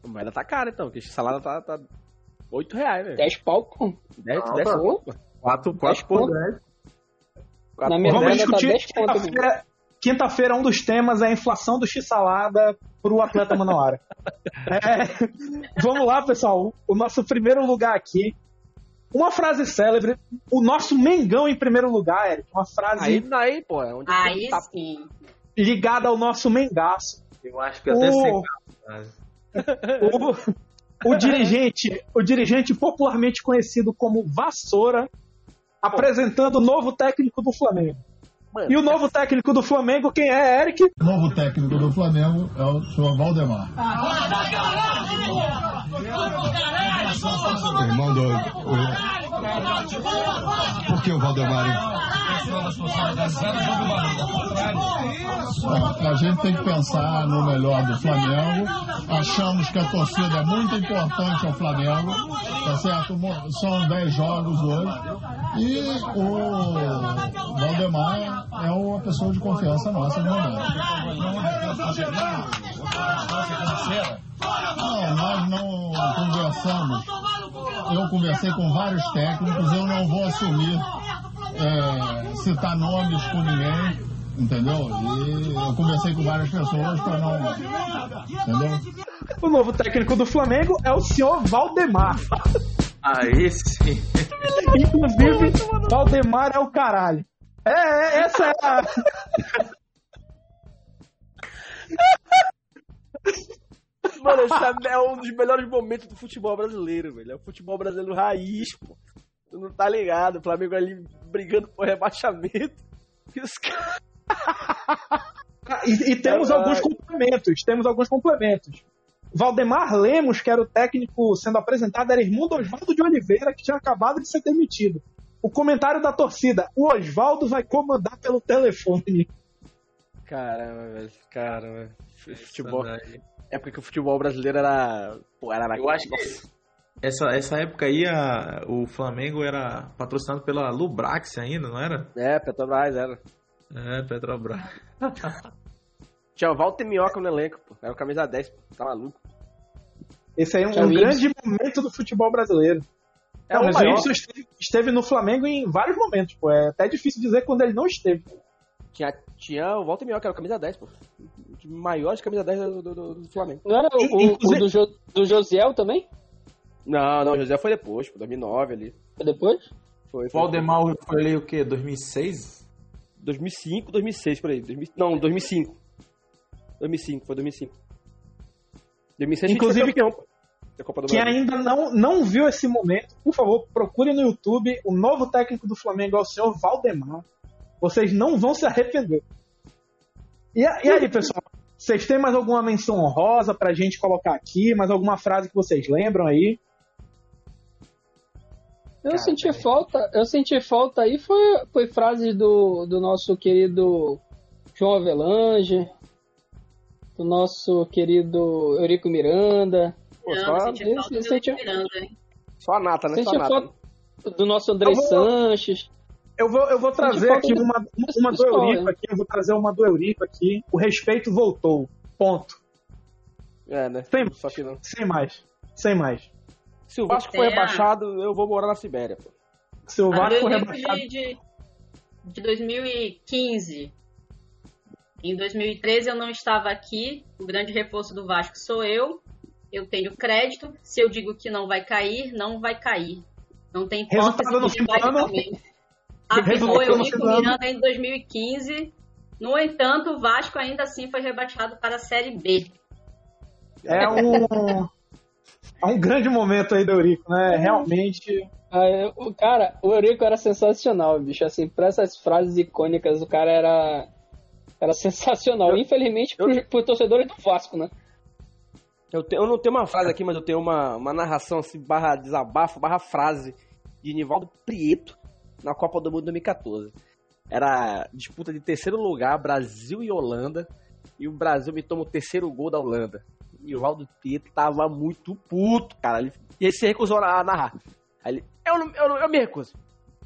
Mas ainda tá caro, então, porque a salada tá, tá 8 reais, velho. 10 pau, pô. 10, Não, 10 tá. conto, pô. 4, Dez 4 por pontos. 10. Na minha Vamos tá discutir 10 conto. quinta-feira. Quinta-feira, um dos temas é a inflação do X-Salada pro atleta Manauara. É, vamos lá, pessoal. O nosso primeiro lugar aqui. Uma frase célebre. O nosso Mengão em primeiro lugar, Eric. Uma frase Aí, aí, pô, é onde Aí tá sim. ligada ao nosso Mengaço. Eu acho que até O- sei. frase. O, o dirigente, o dirigente popularmente conhecido como Vassoura, apresentando o novo técnico do Flamengo. Mano, E o novo técnico do Flamengo, quem é, Eric? O novo técnico do Flamengo é o senhor Valdemar. Irmão do. Por que o Valdemar? A gente tem que pensar no melhor do Flamengo. Achamos que a torcida é muito importante ao Flamengo. Tá certo? São 10 jogos hoje. E o Valdemar é uma pessoa de confiança nossa no momento. Não, nós não conversamos. Eu conversei com vários técnicos, eu não vou assumir é, citar nomes com ninguém, entendeu? E eu conversei com várias pessoas para não. Entendeu? O novo técnico do Flamengo é o senhor Valdemar. Aí sim. Inclusive, Valdemar é o caralho. É, é, essa é a. Mano, esse é um dos melhores momentos do futebol brasileiro, velho. É o futebol brasileiro raiz, pô. Tu não tá ligado. O Flamengo ali brigando por rebaixamento. E os caras. E, e temos Caralho. alguns complementos. Temos alguns complementos. Valdemar Lemos, que era o técnico sendo apresentado, era irmão do Oswaldo de Oliveira, que tinha acabado de ser demitido. O comentário da torcida: o Oswaldo vai comandar pelo telefone. Caramba, velho. Caramba. Futebol. Época que o futebol brasileiro era. Pô, era Eu acho que essa, essa época aí a, o Flamengo era patrocinado pela Lubrax ainda, não era? É, Petrobras era. É, Petrobras. Tinha o Walter Minhoca no elenco, pô. Era o camisa 10, pô. Tá maluco. Esse aí é um, um grande momento do futebol brasileiro. É mas o. Ibsen esteve, esteve no Flamengo em vários momentos, pô. É até difícil dizer quando ele não esteve. Tinha, tinha o Walter Minhoca, era o camisa 10, pô. Maior de camisa 10 do, do, do- Flamengo. Não era o, o- Inclusive- o do, jo, do Josiel também? Não, não, o José foi depois, pô. 2009 ali. Foi depois? Foi, foi. Valdemar foi ali o quê? 2006? 2005, 2006, por aí. 2000 não, 2005. 2005, foi 2005. 2006 Inclusive, a da Copa do Quem Brasil. ainda não, não viu esse momento, por favor, procure no YouTube. O novo técnico do Flamengo é o senhor Valdemar. Vocês não vão se arrepender. E, e aí, pessoal? Vocês têm mais alguma menção honrosa pra gente colocar aqui? Mais alguma frase que vocês lembram aí? Eu senti falta, eu senti falta aí, foi, foi frase do, do nosso querido João Avelange, do nosso querido Eurico Miranda. Não, só, senti falta do eu senti- Miranda, hein? Só a nata, né? Só a nata. do nosso André Eu vou- Sanches. Eu vou, eu vou trazer aqui de- uma, uma do. Eurico aqui, eu vou trazer uma do Eurico aqui. O respeito voltou. Ponto. É, né? Sem, Só que não. sem mais. Sem mais. Se o Vasco for rebaixado, eu vou morar na Sibéria, pô. Se o Vasco for rebaixado. de, de, de 2015. Em 2013 eu não estava aqui. O grande reforço do Vasco sou eu. Eu tenho crédito. Se eu digo que não vai cair, não vai cair. Não tem hipótese de do ano? rebaixamento. Afirmou Eurico? Miranda em 2015. No entanto, o Vasco ainda assim foi rebaixado para a Série B. É um. É um grande momento aí do Eurico, né? Realmente. Ah, eu- o cara, o Eurico era sensacional, bicho. Assim, pra essas frases icônicas, o cara era. Era sensacional. Infelizmente, pro, pro torcedor do Vasco, né? Eu, eu não tenho uma frase aqui, mas eu tenho uma, uma narração assim, barra desabafo, barra frase de Nivaldo Prieto na Copa do Mundo 2014. Era disputa de terceiro lugar, Brasil e Holanda, e o Brasil me toma o terceiro gol da Holanda. E o Nivaldo Prieto tava muito puto, cara. Ele- e ele se recusou a narrar. Aí ele, eu, não- eu, não- eu me recuso.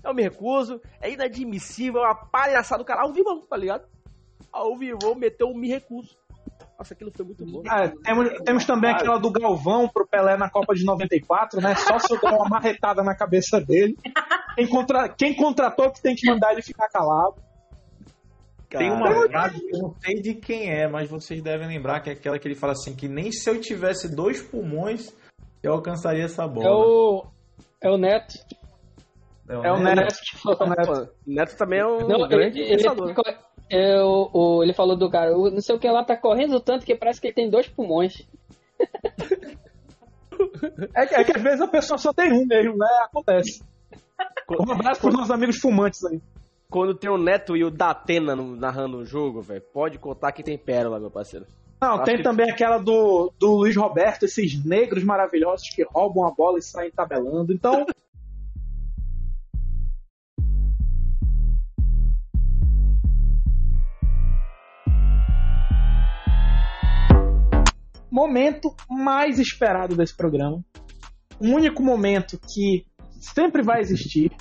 Eu me recuso, é inadmissível, é uma palhaçada do cara. Ao vivo, tá ligado? Ao vivo, meteu um me recuso. Nossa, aquilo foi muito bom. Ah, temos, temos também aquela do Galvão pro Pelé na Copa de 94, né? Só se eu der uma marretada na cabeça dele. Quem, contra, quem contratou que tem que mandar ele ficar calado. Tem Cara, uma frase que eu não sei de quem é, mas vocês devem lembrar que é aquela que ele fala assim: que nem se eu tivesse dois pulmões, eu alcançaria essa É bola. o. É o Neto. É o Neto. O Neto. Pô, Neto também é um Não, grande ele, ele. É, o, o- ele falou do cara, o não sei o que lá tá correndo tanto que parece que ele tem dois pulmões. É, que- é que às vezes a pessoa só tem um mesmo, né? Acontece. Um abraço pros nossos amigos fumantes aí. Quando tem o Neto e o Datena no- narrando o jogo, velho, pode contar que tem pérola, meu parceiro. Não, Acho tem que- também aquela do, do Luiz Roberto, esses negros maravilhosos que roubam a bola e saem tabelando. Então. Momento mais esperado desse programa. Um único momento que sempre vai existir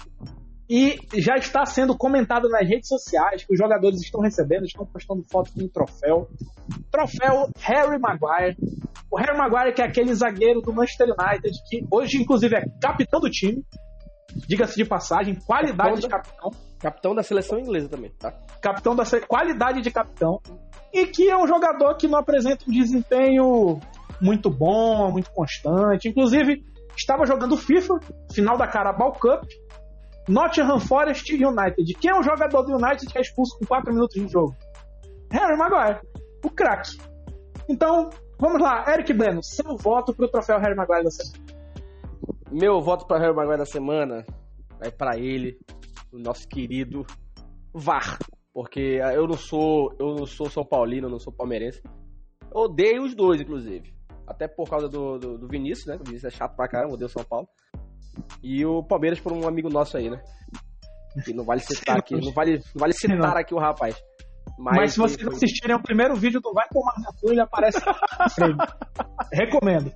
e já está sendo comentado nas redes sociais que os jogadores estão recebendo, estão postando foto com um troféu troféu Harry Maguire. O Harry Maguire, que é aquele zagueiro do Manchester United, que hoje, inclusive, é capitão do time. Diga-se de passagem, qualidade de capitão. Capitão da seleção inglesa também, tá? Capitão da qualidade de capitão. E que é um jogador que não apresenta um desempenho muito bom, muito constante. Inclusive, estava jogando FIFA, final da Carabao Cup, Nottingham Forest e United. Quem é o jogador do United que é expulso com 4 minutos de jogo? Harry Maguire, o craque. Então, vamos lá, Eric Bueno, seu voto pro troféu Harry Maguire da semana. Meu voto pra Harry Maguire da semana vai pra ele, o nosso querido VAR. Porque eu não sou, eu não sou São Paulino, não sou palmeirense. Eu odeio os dois, inclusive. Até por causa do, do, do Vinícius, né? O Vinícius é chato pra caramba, odeio São Paulo. E o Palmeiras por um amigo nosso aí, né? Que não vale citar aqui, não vale, não vale citar aqui o rapaz. Mas, Mas, se vocês foi- assistirem o primeiro vídeo do Vai Tomar na Tua, ele aparece. Recomendo.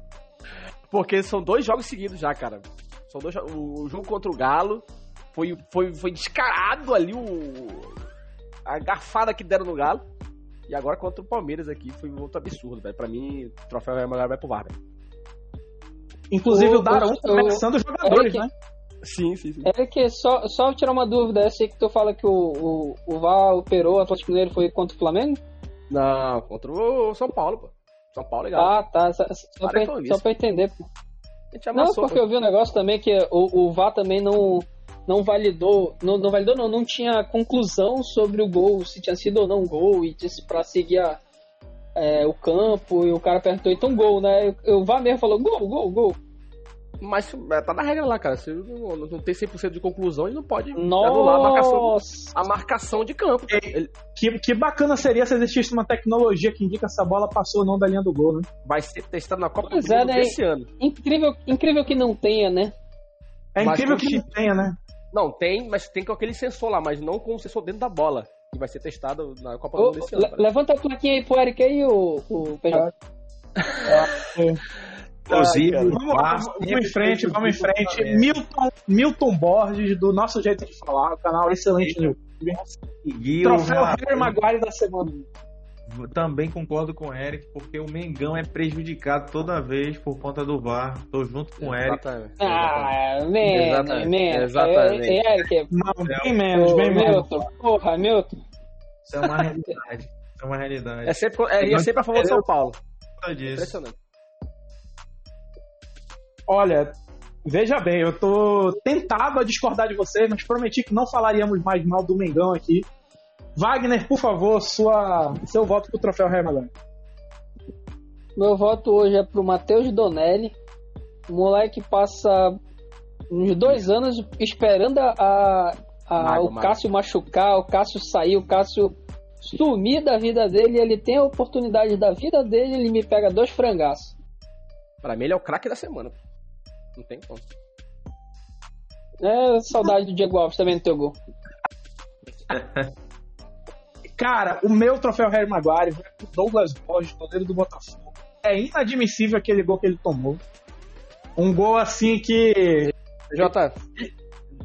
Porque são dois jogos seguidos já, cara. São dois o jogo contra o Galo foi, foi, foi descarado ali o a garfada que deram no Galo. E agora contra o Palmeiras aqui foi um outro absurdo, velho. Pra mim, o troféu Madrid vai pro VAR, velho. Inclusive, O- o Darão começando os jogadores, Eric- né? Sim, sim, sim. É que só, só tirar uma dúvida, eu sei que tu fala que o, o, o VAR operou o Atlético Mineiro foi contra o Flamengo? Não, contra o São Paulo, pô. São Paulo, legal. Ah, tá, só, só, Para pra, só pra entender. pô. A Não, porque eu vi um negócio também que o, o VAR também não, não validou, não, não validou não, não tinha conclusão sobre o gol, se tinha sido ou não gol, e disse pra seguir a- é, o campo, e o cara perguntou, então gol, né? E O VAR mesmo falou, gol, gol, gol. Mas é, tá na regra lá, cara. Se não, não tem 100% de conclusão, ele não pode anular a marcação, Nossa! a marcação de campo. Ele Que, que bacana seria se existisse uma tecnologia que indica se a bola passou ou não da linha do gol, né? vai ser testado na Copa Pois do é, Mundo né? desse ano. Incrível, incrível que não tenha, né? É incrível que chip. não tenha, né? Não, tem, mas tem com aquele sensor lá, mas não com o sensor dentro da bola. Que vai ser testado na Copa do Mundo desse ano. le- levanta a plaquinha aí pro Eric aí, o, o PJ. Inclusive, Vamos vamos em frente, vamos em frente. Milton, Milton Borges, do nosso jeito de falar, o canal excelente no YouTube. Troféu? Harry Maguire da semana. Também concordo com o Eric, porque o Mengão é prejudicado toda vez por conta do VAR. Tô junto com o Eric. Exatamente. Ah, menos, Exatamente. menos. Exatamente. É, é, Eric, Não, bem menos, bem menos. Milton, porra, Milton. Isso é uma realidade. Isso é uma realidade. É sempre, é, é sempre a favor do São Paulo. Impressionante. Olha, veja bem, eu tô tentado a discordar de vocês, mas prometi que não falaríamos mais mal do Mengão aqui. Wagner, por favor, sua, seu voto pro troféu Maguire. Meu voto hoje é pro Matheus Donelli. O moleque passa uns dois anos esperando a, a- a- Mago, o mago. Cássio machucar, o Cássio sair, o Cássio sumir da vida dele. Ele tem a oportunidade da vida dele, ele me pega dois frangaços. Pra mim, ele é o craque da semana. Não tem como. É saudade do Diego Alves também no teu gol. Cara, o meu troféu Harry Maguire vai pro Douglas Borges, goleiro do Botafogo. É inadmissível aquele gol que ele tomou. Um gol assim que. Jota,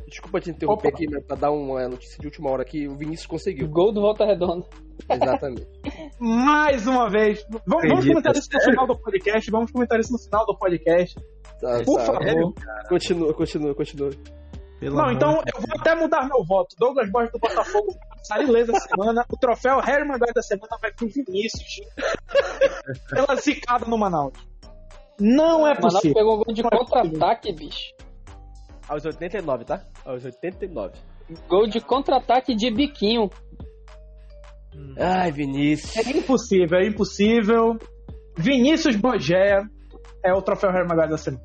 desculpa te interromper Opa. aqui, mas pra dar uma notícia de última hora aqui, o Vinícius conseguiu. Gol do Volta Redonda. Exatamente. Mais uma vez. Vamos, vamos comentar isso no final do podcast. Vamos comentar isso no final do podcast. Tá, Por tá. favor. Continua, continua, continua. Pelo Não, então de eu vou até mudar meu voto. Douglas Borges do Botafogo, Sarilês da semana. O troféu Harry Maguire da semana vai pro Vinícius. Pela zicada no Manaus. Não é O Manaus possível. pegou um gol de contra-ataque, bicho. Aos 89, tá? Aos 89. Gol de contra-ataque de biquinho. Ai, Vinícius. É impossível, é impossível. Vinícius Bogé é o troféu Harry Maguire da semana.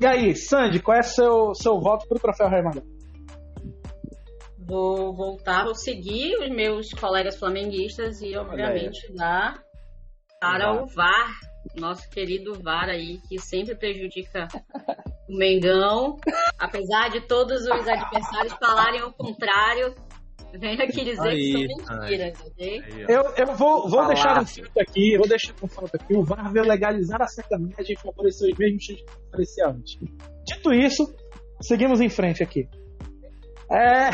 E aí, Sandy, qual é seu, seu voto pro troféu Harry Maguire? Vou voltar, vou seguir os meus colegas flamenguistas e, obviamente, dar para o VAR, nosso querido VAR aí, que sempre prejudica o Mengão. Apesar de todos os adversários falarem o contrário, venho aqui dizer Aí, que são mentiras, ok? Eu, eu vou, vou deixar um fato aqui, vou deixar um fato aqui. O VAR veio legalizar a sacanagem e favorecer os mesmos que aparecia antes. Dito isso, seguimos em frente aqui. É,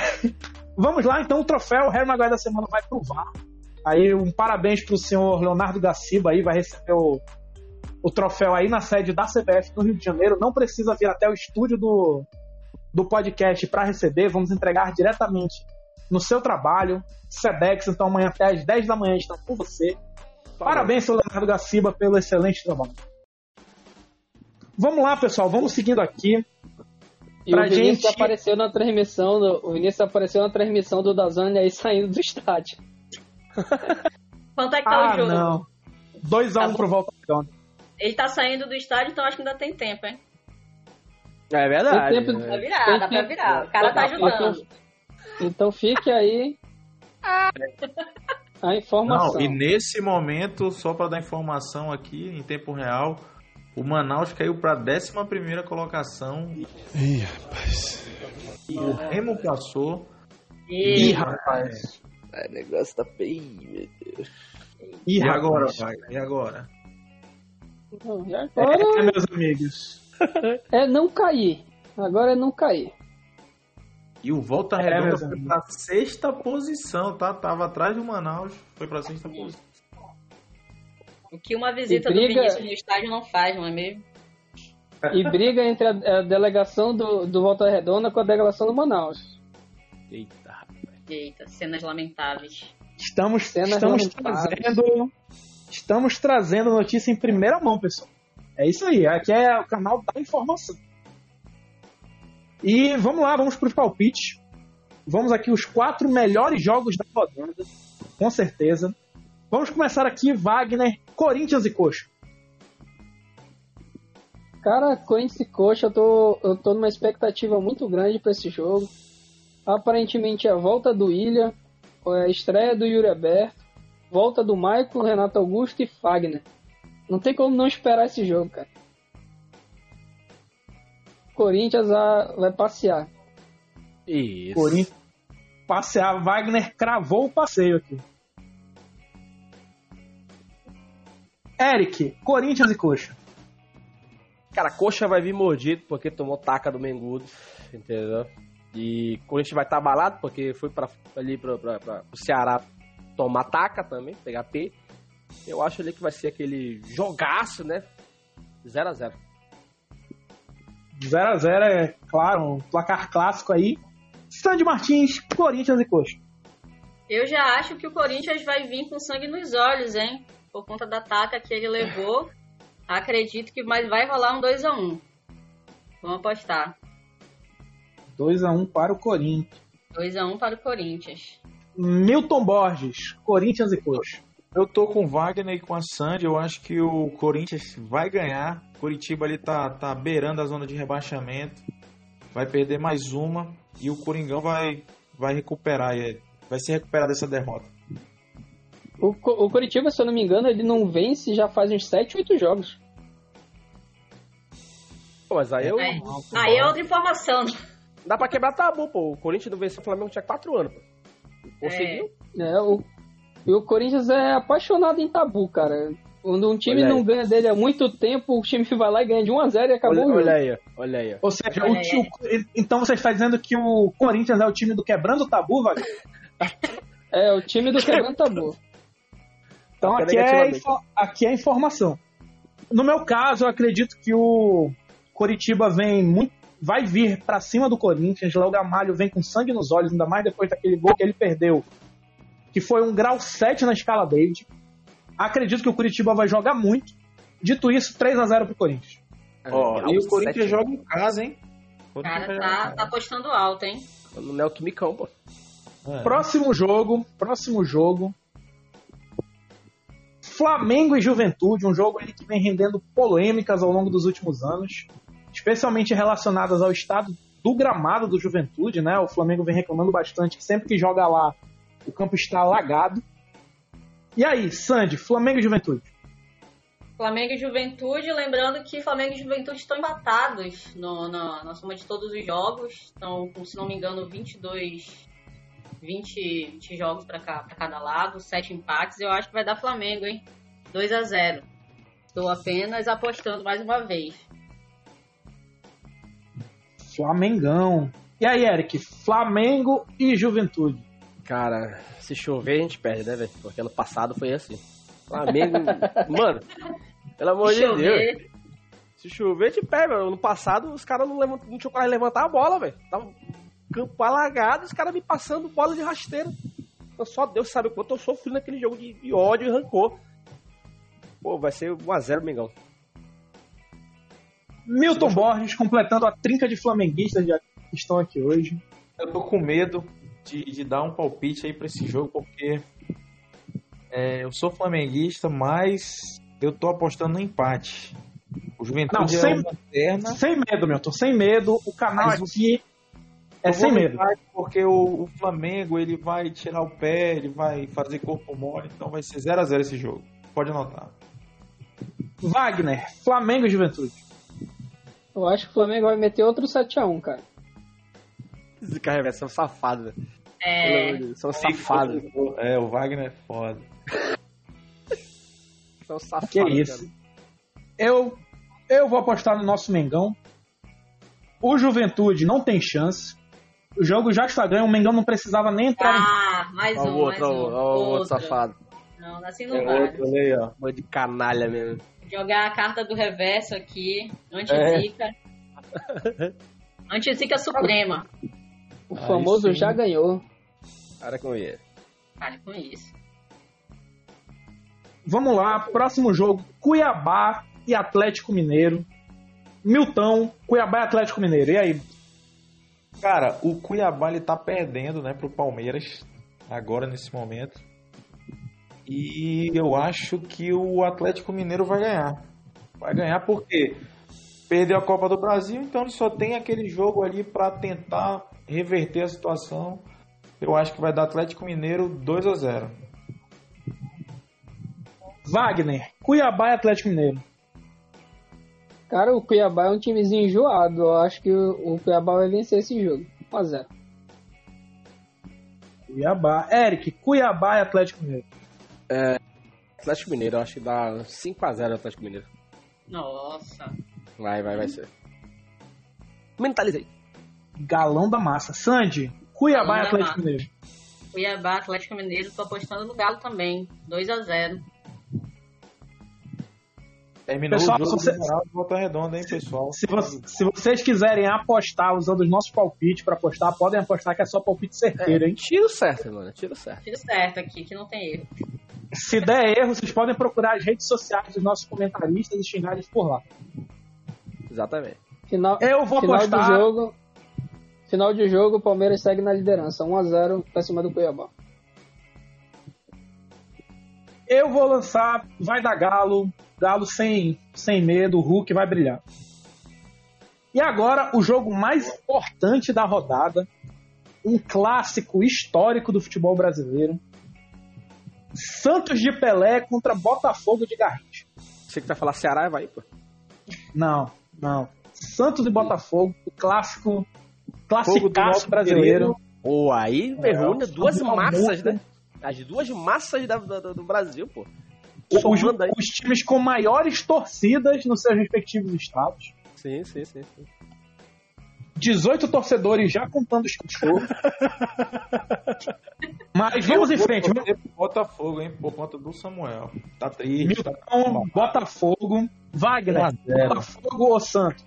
vamos lá, então, o troféu Harry Maguire da semana vai pro VAR. Aí, um parabéns pro senhor Leonardo Gaciba aí, vai receber o, o troféu aí na sede da CBF no Rio de Janeiro. Não precisa vir até o estúdio do, do podcast para receber, vamos entregar diretamente no seu trabalho. Sedex, então amanhã até às 10 da manhã está com você. Parabéns, seu Leonardo Gaciba, pelo excelente trabalho. Vamos lá, pessoal, vamos seguindo aqui. E Pra o Vinícius gente- apareceu na transmissão, do, o Vinícius apareceu na transmissão do Dazane aí saindo do estádio. Quanto é que tá Ah, o jogo? não. 2x1 Tá um pro Volta Redonda. Ele tá saindo do estádio, então acho que ainda tem tempo, hein? É verdade. Tem tempo- né? Vai virar, dá pra virar. O cara tá ajudando. Então fique aí a informação. Não, e nesse momento, só para dar informação aqui em tempo real, o Manaus caiu para a 11 colocação. Ih, rapaz. O Remo passou. E... Ih, rapaz. É, o negócio tá feio, meu Deus. Ih, E agora. Wagner? E agora? Não, e É, agora meus amigos. é não cair. Agora é não cair. E o Volta É, Redonda meus foi pra sexta posição, tá? Tava atrás do Manaus, foi pra sexta posição. O que uma visita briga- do Vinícius no estádio não faz, não é mesmo? E briga entre a, a delegação do, do Volta Redonda com a delegação do Manaus. Eita, rapaz. Eita, cenas lamentáveis. Estamos, Cenas estamos lamentáveis. trazendo. Estamos trazendo notícia em primeira mão, pessoal. É isso aí. Aqui é o canal da informação. E vamos lá, vamos para os palpites. Vamos aqui os quatro melhores jogos da rodada, com certeza. Vamos começar aqui, Wagner, Corinthians e Coxa. Cara, Corinthians e Coxa, eu tô, eu tô numa expectativa muito grande pra esse jogo. Aparentemente é a volta do Ilha, é a estreia do Yuri Aberto, volta do Maicon, Renato Augusto e Fagner. Não tem como não esperar esse jogo, cara. Corinthians vai, vai passear. Isso. Corinthians passear. Wagner cravou o passeio aqui. Eric, Corinthians e Coxa. Cara, a coxa vai vir mordido porque tomou taca do Mengudo, entendeu? E o Corinthians vai estar abalado porque foi pra, ali pra, pra, pra, pro Ceará tomar taca também, pegar P. Eu acho ali que vai ser aquele jogaço, né? 0x0. 0x0 é, claro, um placar clássico aí. Sandy Martins, Corinthians e Coxa. Eu já acho que o Corinthians vai vir com sangue nos olhos, hein? Por conta da taca que ele levou. Acredito que mais vai rolar um 2x1. Vamos apostar. 2x1 para o Corinthians. 2x1 para o Corinthians. Milton Borges, Corinthians e Coxa. Eu tô com o Wagner e com a Sandy. Eu acho que o Corinthians vai ganhar. Curitiba ali tá, tá beirando a zona de rebaixamento. Vai perder mais uma. E o Coringão vai, vai recuperar. Vai se recuperar dessa derrota. O, o Curitiba, se eu não me engano, ele não vence já faz uns 7, 8 jogos. Pô, mas aí eu. É. Aí é outra informação. Dá pra quebrar tabu, pô. O Corinthians não venceu o Flamengo tinha 4 anos, pô. Conseguiu? É, o, e o Corinthians é apaixonado em tabu, cara. Quando um time não ganha dele há muito tempo, o time vai lá e ganha de 1x0 e acabou Olha, o jogo. olha aí, olha aí. Ou seja, o tio- então você está dizendo que o Corinthians é o time do quebrando o tabu, Wagner? É, o time do quebrando tabu. Então aqui é, aqui é informação. No meu caso, eu acredito que o Coritiba vem muito, vai vir pra cima do Corinthians. Léo Gamalho vem com sangue nos olhos, ainda mais depois daquele gol que ele perdeu, que foi um grau 7 na escala David. Acredito que o Curitiba vai jogar muito. Dito isso, 3 a 0 pro Corinthians. Ó, Grau e o Corinthians sete. joga em casa, hein? Cara tá, tá apostando alto, hein? No Neoquimicão, pô. É. Próximo jogo, próximo jogo. Flamengo e Juventude, um jogo que vem rendendo polêmicas ao longo dos últimos anos, especialmente relacionadas ao estado do gramado do Juventude, né? O Flamengo vem reclamando bastante que sempre que joga lá, o campo está alagado. E aí, Sandy, Flamengo e Juventude? Flamengo e Juventude, lembrando que Flamengo e Juventude estão empatados no, na, na soma de todos os jogos. Estão, se não me engano, 22, 20, 20 jogos para cada lado, 7 empates. Eu acho que vai dar Flamengo, hein? 2 a 0 Estou apenas apostando mais uma vez. Flamengão. E aí, Eric, Flamengo e Juventude? Cara, se chover a gente perde, né, velho? Porque ano passado foi assim. Flamengo. Mano, pelo amor de Deus. Chover. Se chover, te pega. Ano passado os caras não, levant... não tinham coragem de levantar a bola, velho. Tava campo alagado, os caras me passando bola de rasteiro. Então, só Deus sabe o quanto eu sofri naquele jogo de, de ódio e rancor. Pô, vai ser 1x0, Mengão. Milton Borges completando a trinca de flamenguistas que estão aqui hoje. Eu tô com medo de, de dar um palpite aí pra esse jogo, porque é, eu sou flamenguista, mas eu tô apostando no empate. O Juventude Não, é sem- uma lanterna. Sem medo, Milton, sem medo. O canal Mas o- aqui é sem medo. Porque o, o Flamengo ele vai tirar o pé, ele vai fazer corpo mole, então vai ser 0 a 0 esse jogo. Pode anotar. Wagner, Flamengo e Juventude. Eu acho que o Flamengo vai meter outro 7x1, cara. Esse cara velho, são safados, velho. Pelo É, São safados. É, o Wagner é foda. São safados. Que isso. Eu, eu vou apostar no nosso Mengão. O Juventude não tem chance. O jogo já está ganho. O Mengão não precisava nem entrar. ah, mais Ó, um, o outro, mais um. ó, ó, o outro Outro. safado. Não, assim não É vai. outro, olha aí, ó. Mano de canalha mesmo. Jogar a carta do reverso aqui. É. Anti-zica. Anti-zica suprema. O Aí famoso sim. já ganhou. Para com ele. Pare com isso. Vamos lá, próximo jogo: Cuiabá e Atlético Mineiro. Milton, Cuiabá e Atlético Mineiro. E aí? Cara, o Cuiabá ele tá perdendo, né, pro Palmeiras agora nesse momento. E eu acho que o Atlético Mineiro vai ganhar. Vai ganhar porque perdeu a Copa do Brasil, então ele só tem aquele jogo ali pra tentar reverter a situação. Eu acho que vai dar Atlético Mineiro 2 a 0. Wagner, Cuiabá e Atlético Mineiro. Cara, o Cuiabá é um timezinho enjoado. Eu acho que o, o Cuiabá vai vencer esse jogo. 1x0. Cuiabá. Eric, Cuiabá e Atlético Mineiro. Atlético Mineiro, eu acho que dá 5x0 Atlético Mineiro. Nossa. Vai, vai, vai ser. Mentalizei. Galão da massa. Sandy, Cuiabá Galão e Atlético. Mineiro. Cuiabá, Atlético Mineiro, tô apostando no Galo também. 2x0. Terminou Pessoal, o jogo se você- Volta Redonda, hein, pessoal? Se, se vocês quiserem apostar usando os nossos palpites pra apostar, podem apostar que é só palpite certeiro, hein? Tiro certo, mano. Tiro certo. Tiro certo aqui, que não tem erro. Se der erro, vocês podem procurar as redes sociais dos nossos comentaristas e xingar eles por lá. Exatamente. Final, Eu vou final apostar. do jogo. Final de jogo, o Palmeiras segue na liderança. 1x0 pra cima do Cuiabá. Eu vou lançar, vai dar Galo, Galo sem, sem medo, o Hulk vai brilhar. E agora, o jogo mais importante da rodada, um clássico histórico do futebol brasileiro. Santos de Pelé contra Botafogo de Garrincha. Você que vai falar Ceará, vai, pô. Não, não. Santos e Botafogo, o clássico, nosso brasileiro. Pô, aí reúne É, duas uma massas, né? As duas massas da- da- do Brasil, pô. Os, os times com maiores torcidas nos seus respectivos estados. Sim, sim, sim. sim. 18 torcedores já contando os cachorros. Mas vamos em frente. Botafogo, hein, por conta do Samuel. Tá triste. Tá... Milton, Botafogo, Wagner, 1 a 0. Botafogo ou Santos?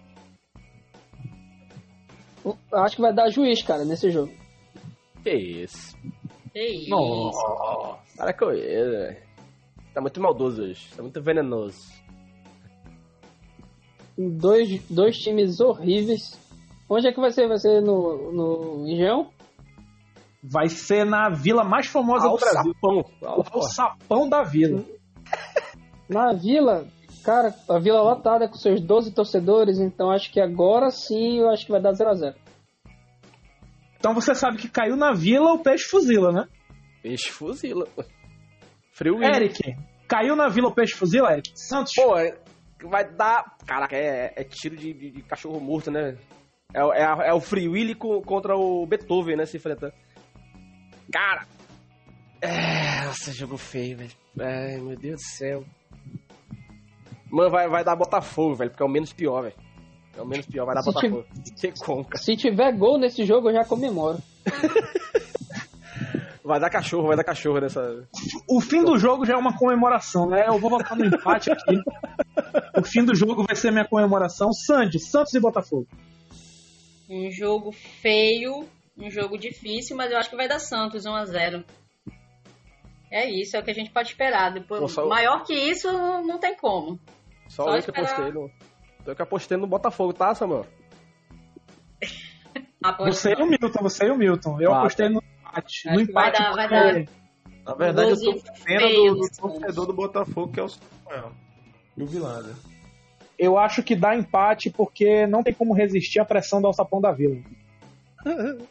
Eu acho que vai dar juiz, cara, nesse jogo. Que isso. Que isso. Nossa. Para com isso, velho. Tá muito maldoso hoje. Tá muito venenoso. Dois, dois times horríveis. Onde é que vai ser? Vai ser no, no Engenhão? Vai ser na vila mais famosa do Brasil. Sapão. O sapão da vila. Na Vila, cara, a Vila lotada com seus 12 torcedores, então acho que agora sim eu acho que vai dar 0x0. Então você sabe que caiu na vila o peixe fuzila, né? Peixe fuzila. Frio Eric, caiu na vila o peixe fuzila, Eric? Santos? Pô, é- vai dar. Caraca, é, é tiro de, de- de cachorro morto, né? É, o- é, é o Free Willy co- contra o Beethoven, né? Se enfrentando. Cara. É, nossa, jogo feio, velho. Ai, meu Deus do céu. Mano, vai, vai dar Botafogo, velho, porque é o menos pior, velho. É o menos pior, vai dar Se Botafogo. Conca. Se tiver gol nesse jogo, eu já comemoro. Vai dar cachorro, vai dar cachorro nessa. O fim do jogo já é uma comemoração, né? Eu vou votar no empate aqui. O fim do jogo vai ser minha comemoração. Sandy, Santos e Botafogo. Um jogo feio, um jogo difícil, mas eu acho que vai dar Santos 1x0. É isso, é o que a gente pode esperar. Depois, Pô, só- Maior que isso, não tem como. Só, Só eu que esperar. apostei no. Eu que apostei no Botafogo, tá, Samuel? Aposto Você e o Milton, você e o Milton. Eu Ah, apostei no empate. Acho No que vai empate. dar- vai porque- Na verdade, eu tô com pena do, do torcedor do Botafogo, que é o Samuel. E o Vilanda. Eu acho que dá empate porque não tem como resistir à pressão do Alçapão da Vila.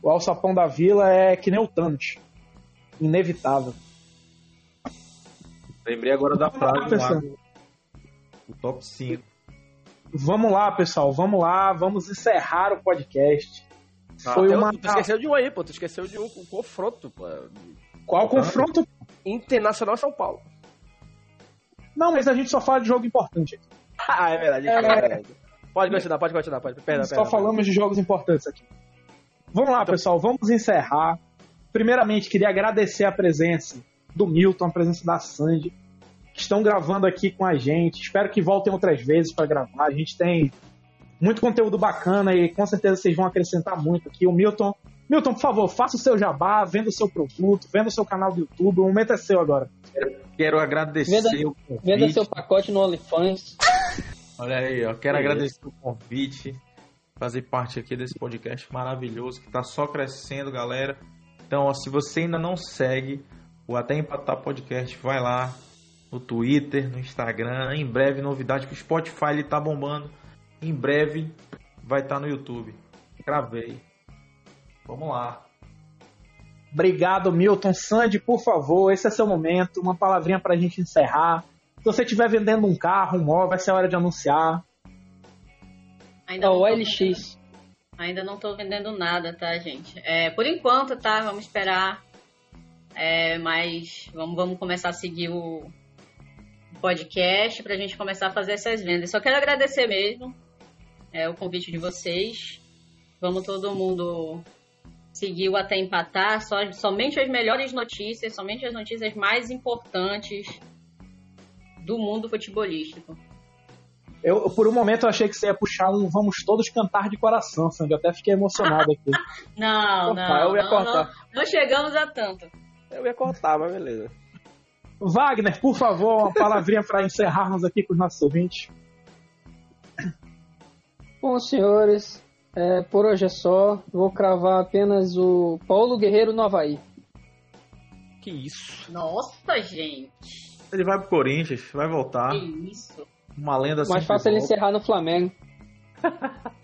O Alçapão da Vila é que nem o Thanos. Inevitável. Lembrei agora da frase lá, o top 5. Vamos lá, pessoal. Vamos lá. Vamos encerrar o podcast. Ah, Foi uma. Tu esqueceu de um aí, pô. Tu esqueceu de um, um confronto, pô. Qual confronto? Internacional São Paulo. Não, mas a gente só fala de jogo importante aqui. Ah, é verdade. É verdade. Pode continuar, pode continuar, pode. Perdão, Só perdão. falamos de jogos importantes aqui. Vamos lá, pessoal, vamos encerrar. Primeiramente, queria agradecer a presença do Milton, a presença da Sandy, que estão gravando aqui com a gente. Espero que voltem outras vezes para gravar. A gente tem muito conteúdo bacana e com certeza vocês vão acrescentar muito aqui. O Milton, Milton, por favor, faça o seu jabá, venda o seu produto, venda o seu canal do YouTube. O momento é seu agora. Quero agradecer Venda- o convite. Venda seu pacote no OnlyFans. Olha aí, ó. Quero Que agradecer o convite, fazer parte aqui desse podcast maravilhoso que tá só crescendo, galera. Então, ó, se você ainda não segue o Até Empatar Podcast, vai lá no Twitter, no Instagram. Em breve, novidade que o Spotify ele tá bombando. Em breve vai estar no YouTube. Gravei. Vamos lá. Obrigado, Milton. Sandy, por favor, esse é seu momento. Uma palavrinha pra gente encerrar. você estiver vendendo um carro, um móvel, vai ser a hora de anunciar. Ainda É não o tô LX. Ainda não tô vendendo nada, tá, gente? É, por enquanto, tá? Vamos esperar. É, mas vamos, vamos começar a seguir o podcast pra gente começar a fazer essas vendas. Só quero agradecer mesmo é, o convite de vocês. Vamos todo mundo seguir o Até Empatar. Só, somente as melhores notícias, somente as notícias mais importantes do mundo futebolístico. Eu, por um momento, eu achei que você ia puxar um Vamos Todos Cantar de Coração, Sandy. Eu até fiquei emocionado aqui. Não, Cortar, não, eu ia não, cortar. não, não chegamos a tanto. Eu ia cortar, mas beleza. Wagner, por favor, uma palavrinha para encerrarmos aqui com os nossos ouvintes. Bom, senhores, é, por hoje é só. Vou cravar apenas o Paulo Guerreiro no Havaí. Que isso. Nossa, gente. Ele vai pro Corinthians, vai voltar. Que isso. Uma lenda assim. Mais fácil ele encerrar no Flamengo.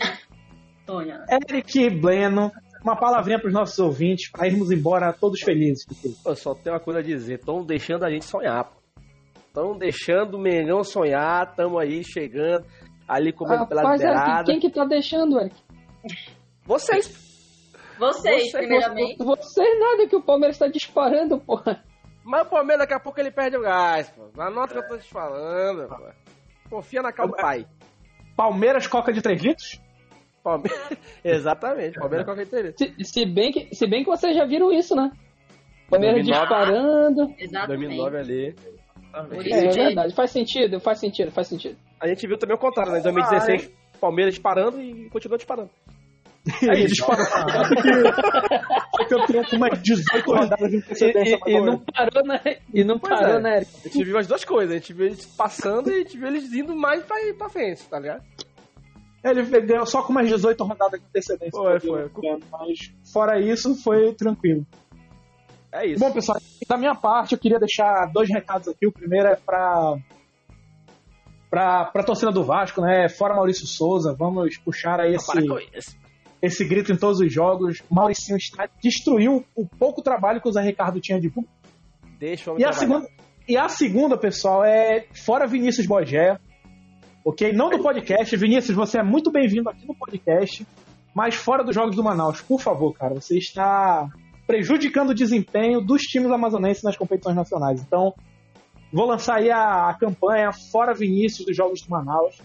Eric Bleno, uma palavrinha para os nossos ouvintes, para irmos embora todos felizes. Pô, só tem uma coisa a dizer. Estão deixando a gente sonhar, pô. Estão deixando o Mengão sonhar. Estamos aí chegando. Ali comendo pela Rapaz, Eric, beirada. quem que tá deixando, Eric? Vocês. Vocês, Você- primeiramente. Você nada que o Palmeiras tá disparando, porra. Mas o Palmeiras daqui a pouco ele perde o gás, pô. Anota o que eu tô te falando, pô. Confia na calma do pai. Palmeiras Coca de 3 litros? Palmeiras... Exatamente, Palmeiras qualquer interesse. Se, se bem que, se bem que vocês já viram isso, né? Palmeiras 2009. disparando. Exatamente. 2009 ali. Isso É, é verdade, faz sentido, faz sentido, faz sentido. A gente viu também o contrário, né? Em 2016, Palmeiras disparando e continuou disparando. Ele disparou. Foi campeão com umas 18 rodadas de E, antecedência. e- e não parou, né? E não Pois parou, é. né, Eric? A gente viu as duas coisas. A gente viu eles passando e a gente viu eles indo mais pra, pra frente, tá ligado? Ele ganhou só com umas 18 rodadas de antecedência. Foi, foi. Mas fora isso, foi tranquilo. É isso. Bom, pessoal, da minha parte, eu queria deixar dois recados aqui. O primeiro é pra, pra, pra torcida do Vasco, né? Fora Maurício Souza, vamos puxar aí esse, Para esse grito em todos os jogos. Mauricinho está, destruiu o pouco trabalho que o Zé Ricardo tinha de público. Deixa homem E a, segunda, e a segunda, pessoal, é fora Vinícius Bogé. Ok? Não do podcast. Vinícius, você é muito bem-vindo aqui no podcast. Mas fora dos Jogos do Manaus, por favor, cara. Você está prejudicando o desempenho dos times amazonenses nas competições nacionais. Então, vou lançar aí a, a campanha Fora Vinícius dos Jogos do Manaus.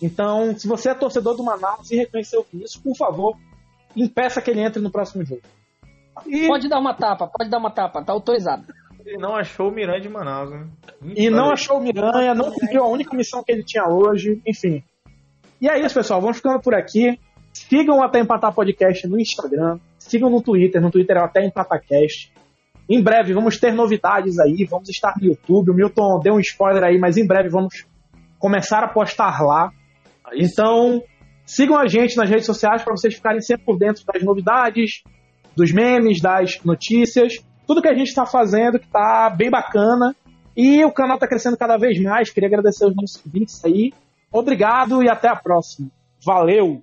Então, se você é torcedor do Manaus e reconheceu o Vinícius, por favor, impeça que ele entre no próximo jogo. E, Pode dar uma tapa, pode dar uma tapa, tá autorizado. Ele não achou o Miranda de Manaus, né? e não achou o Miranha, não cumpriu a única missão que ele tinha hoje, enfim. E é isso, pessoal. Vamos ficando por aqui. Sigam o Até Empatar Podcast no Instagram. Sigam no Twitter. No Twitter é Até EmpatarCast. Em breve vamos ter novidades aí. Vamos estar no YouTube. O Milton deu um spoiler aí, mas em breve vamos começar a postar lá. Então, sigam a gente nas redes sociais para vocês ficarem sempre por dentro das novidades, dos memes, das notícias, tudo que a gente está fazendo que está bem bacana. E o canal está crescendo cada vez mais. Queria agradecer os nossos ouvintes aí. Obrigado e até a próxima. Valeu!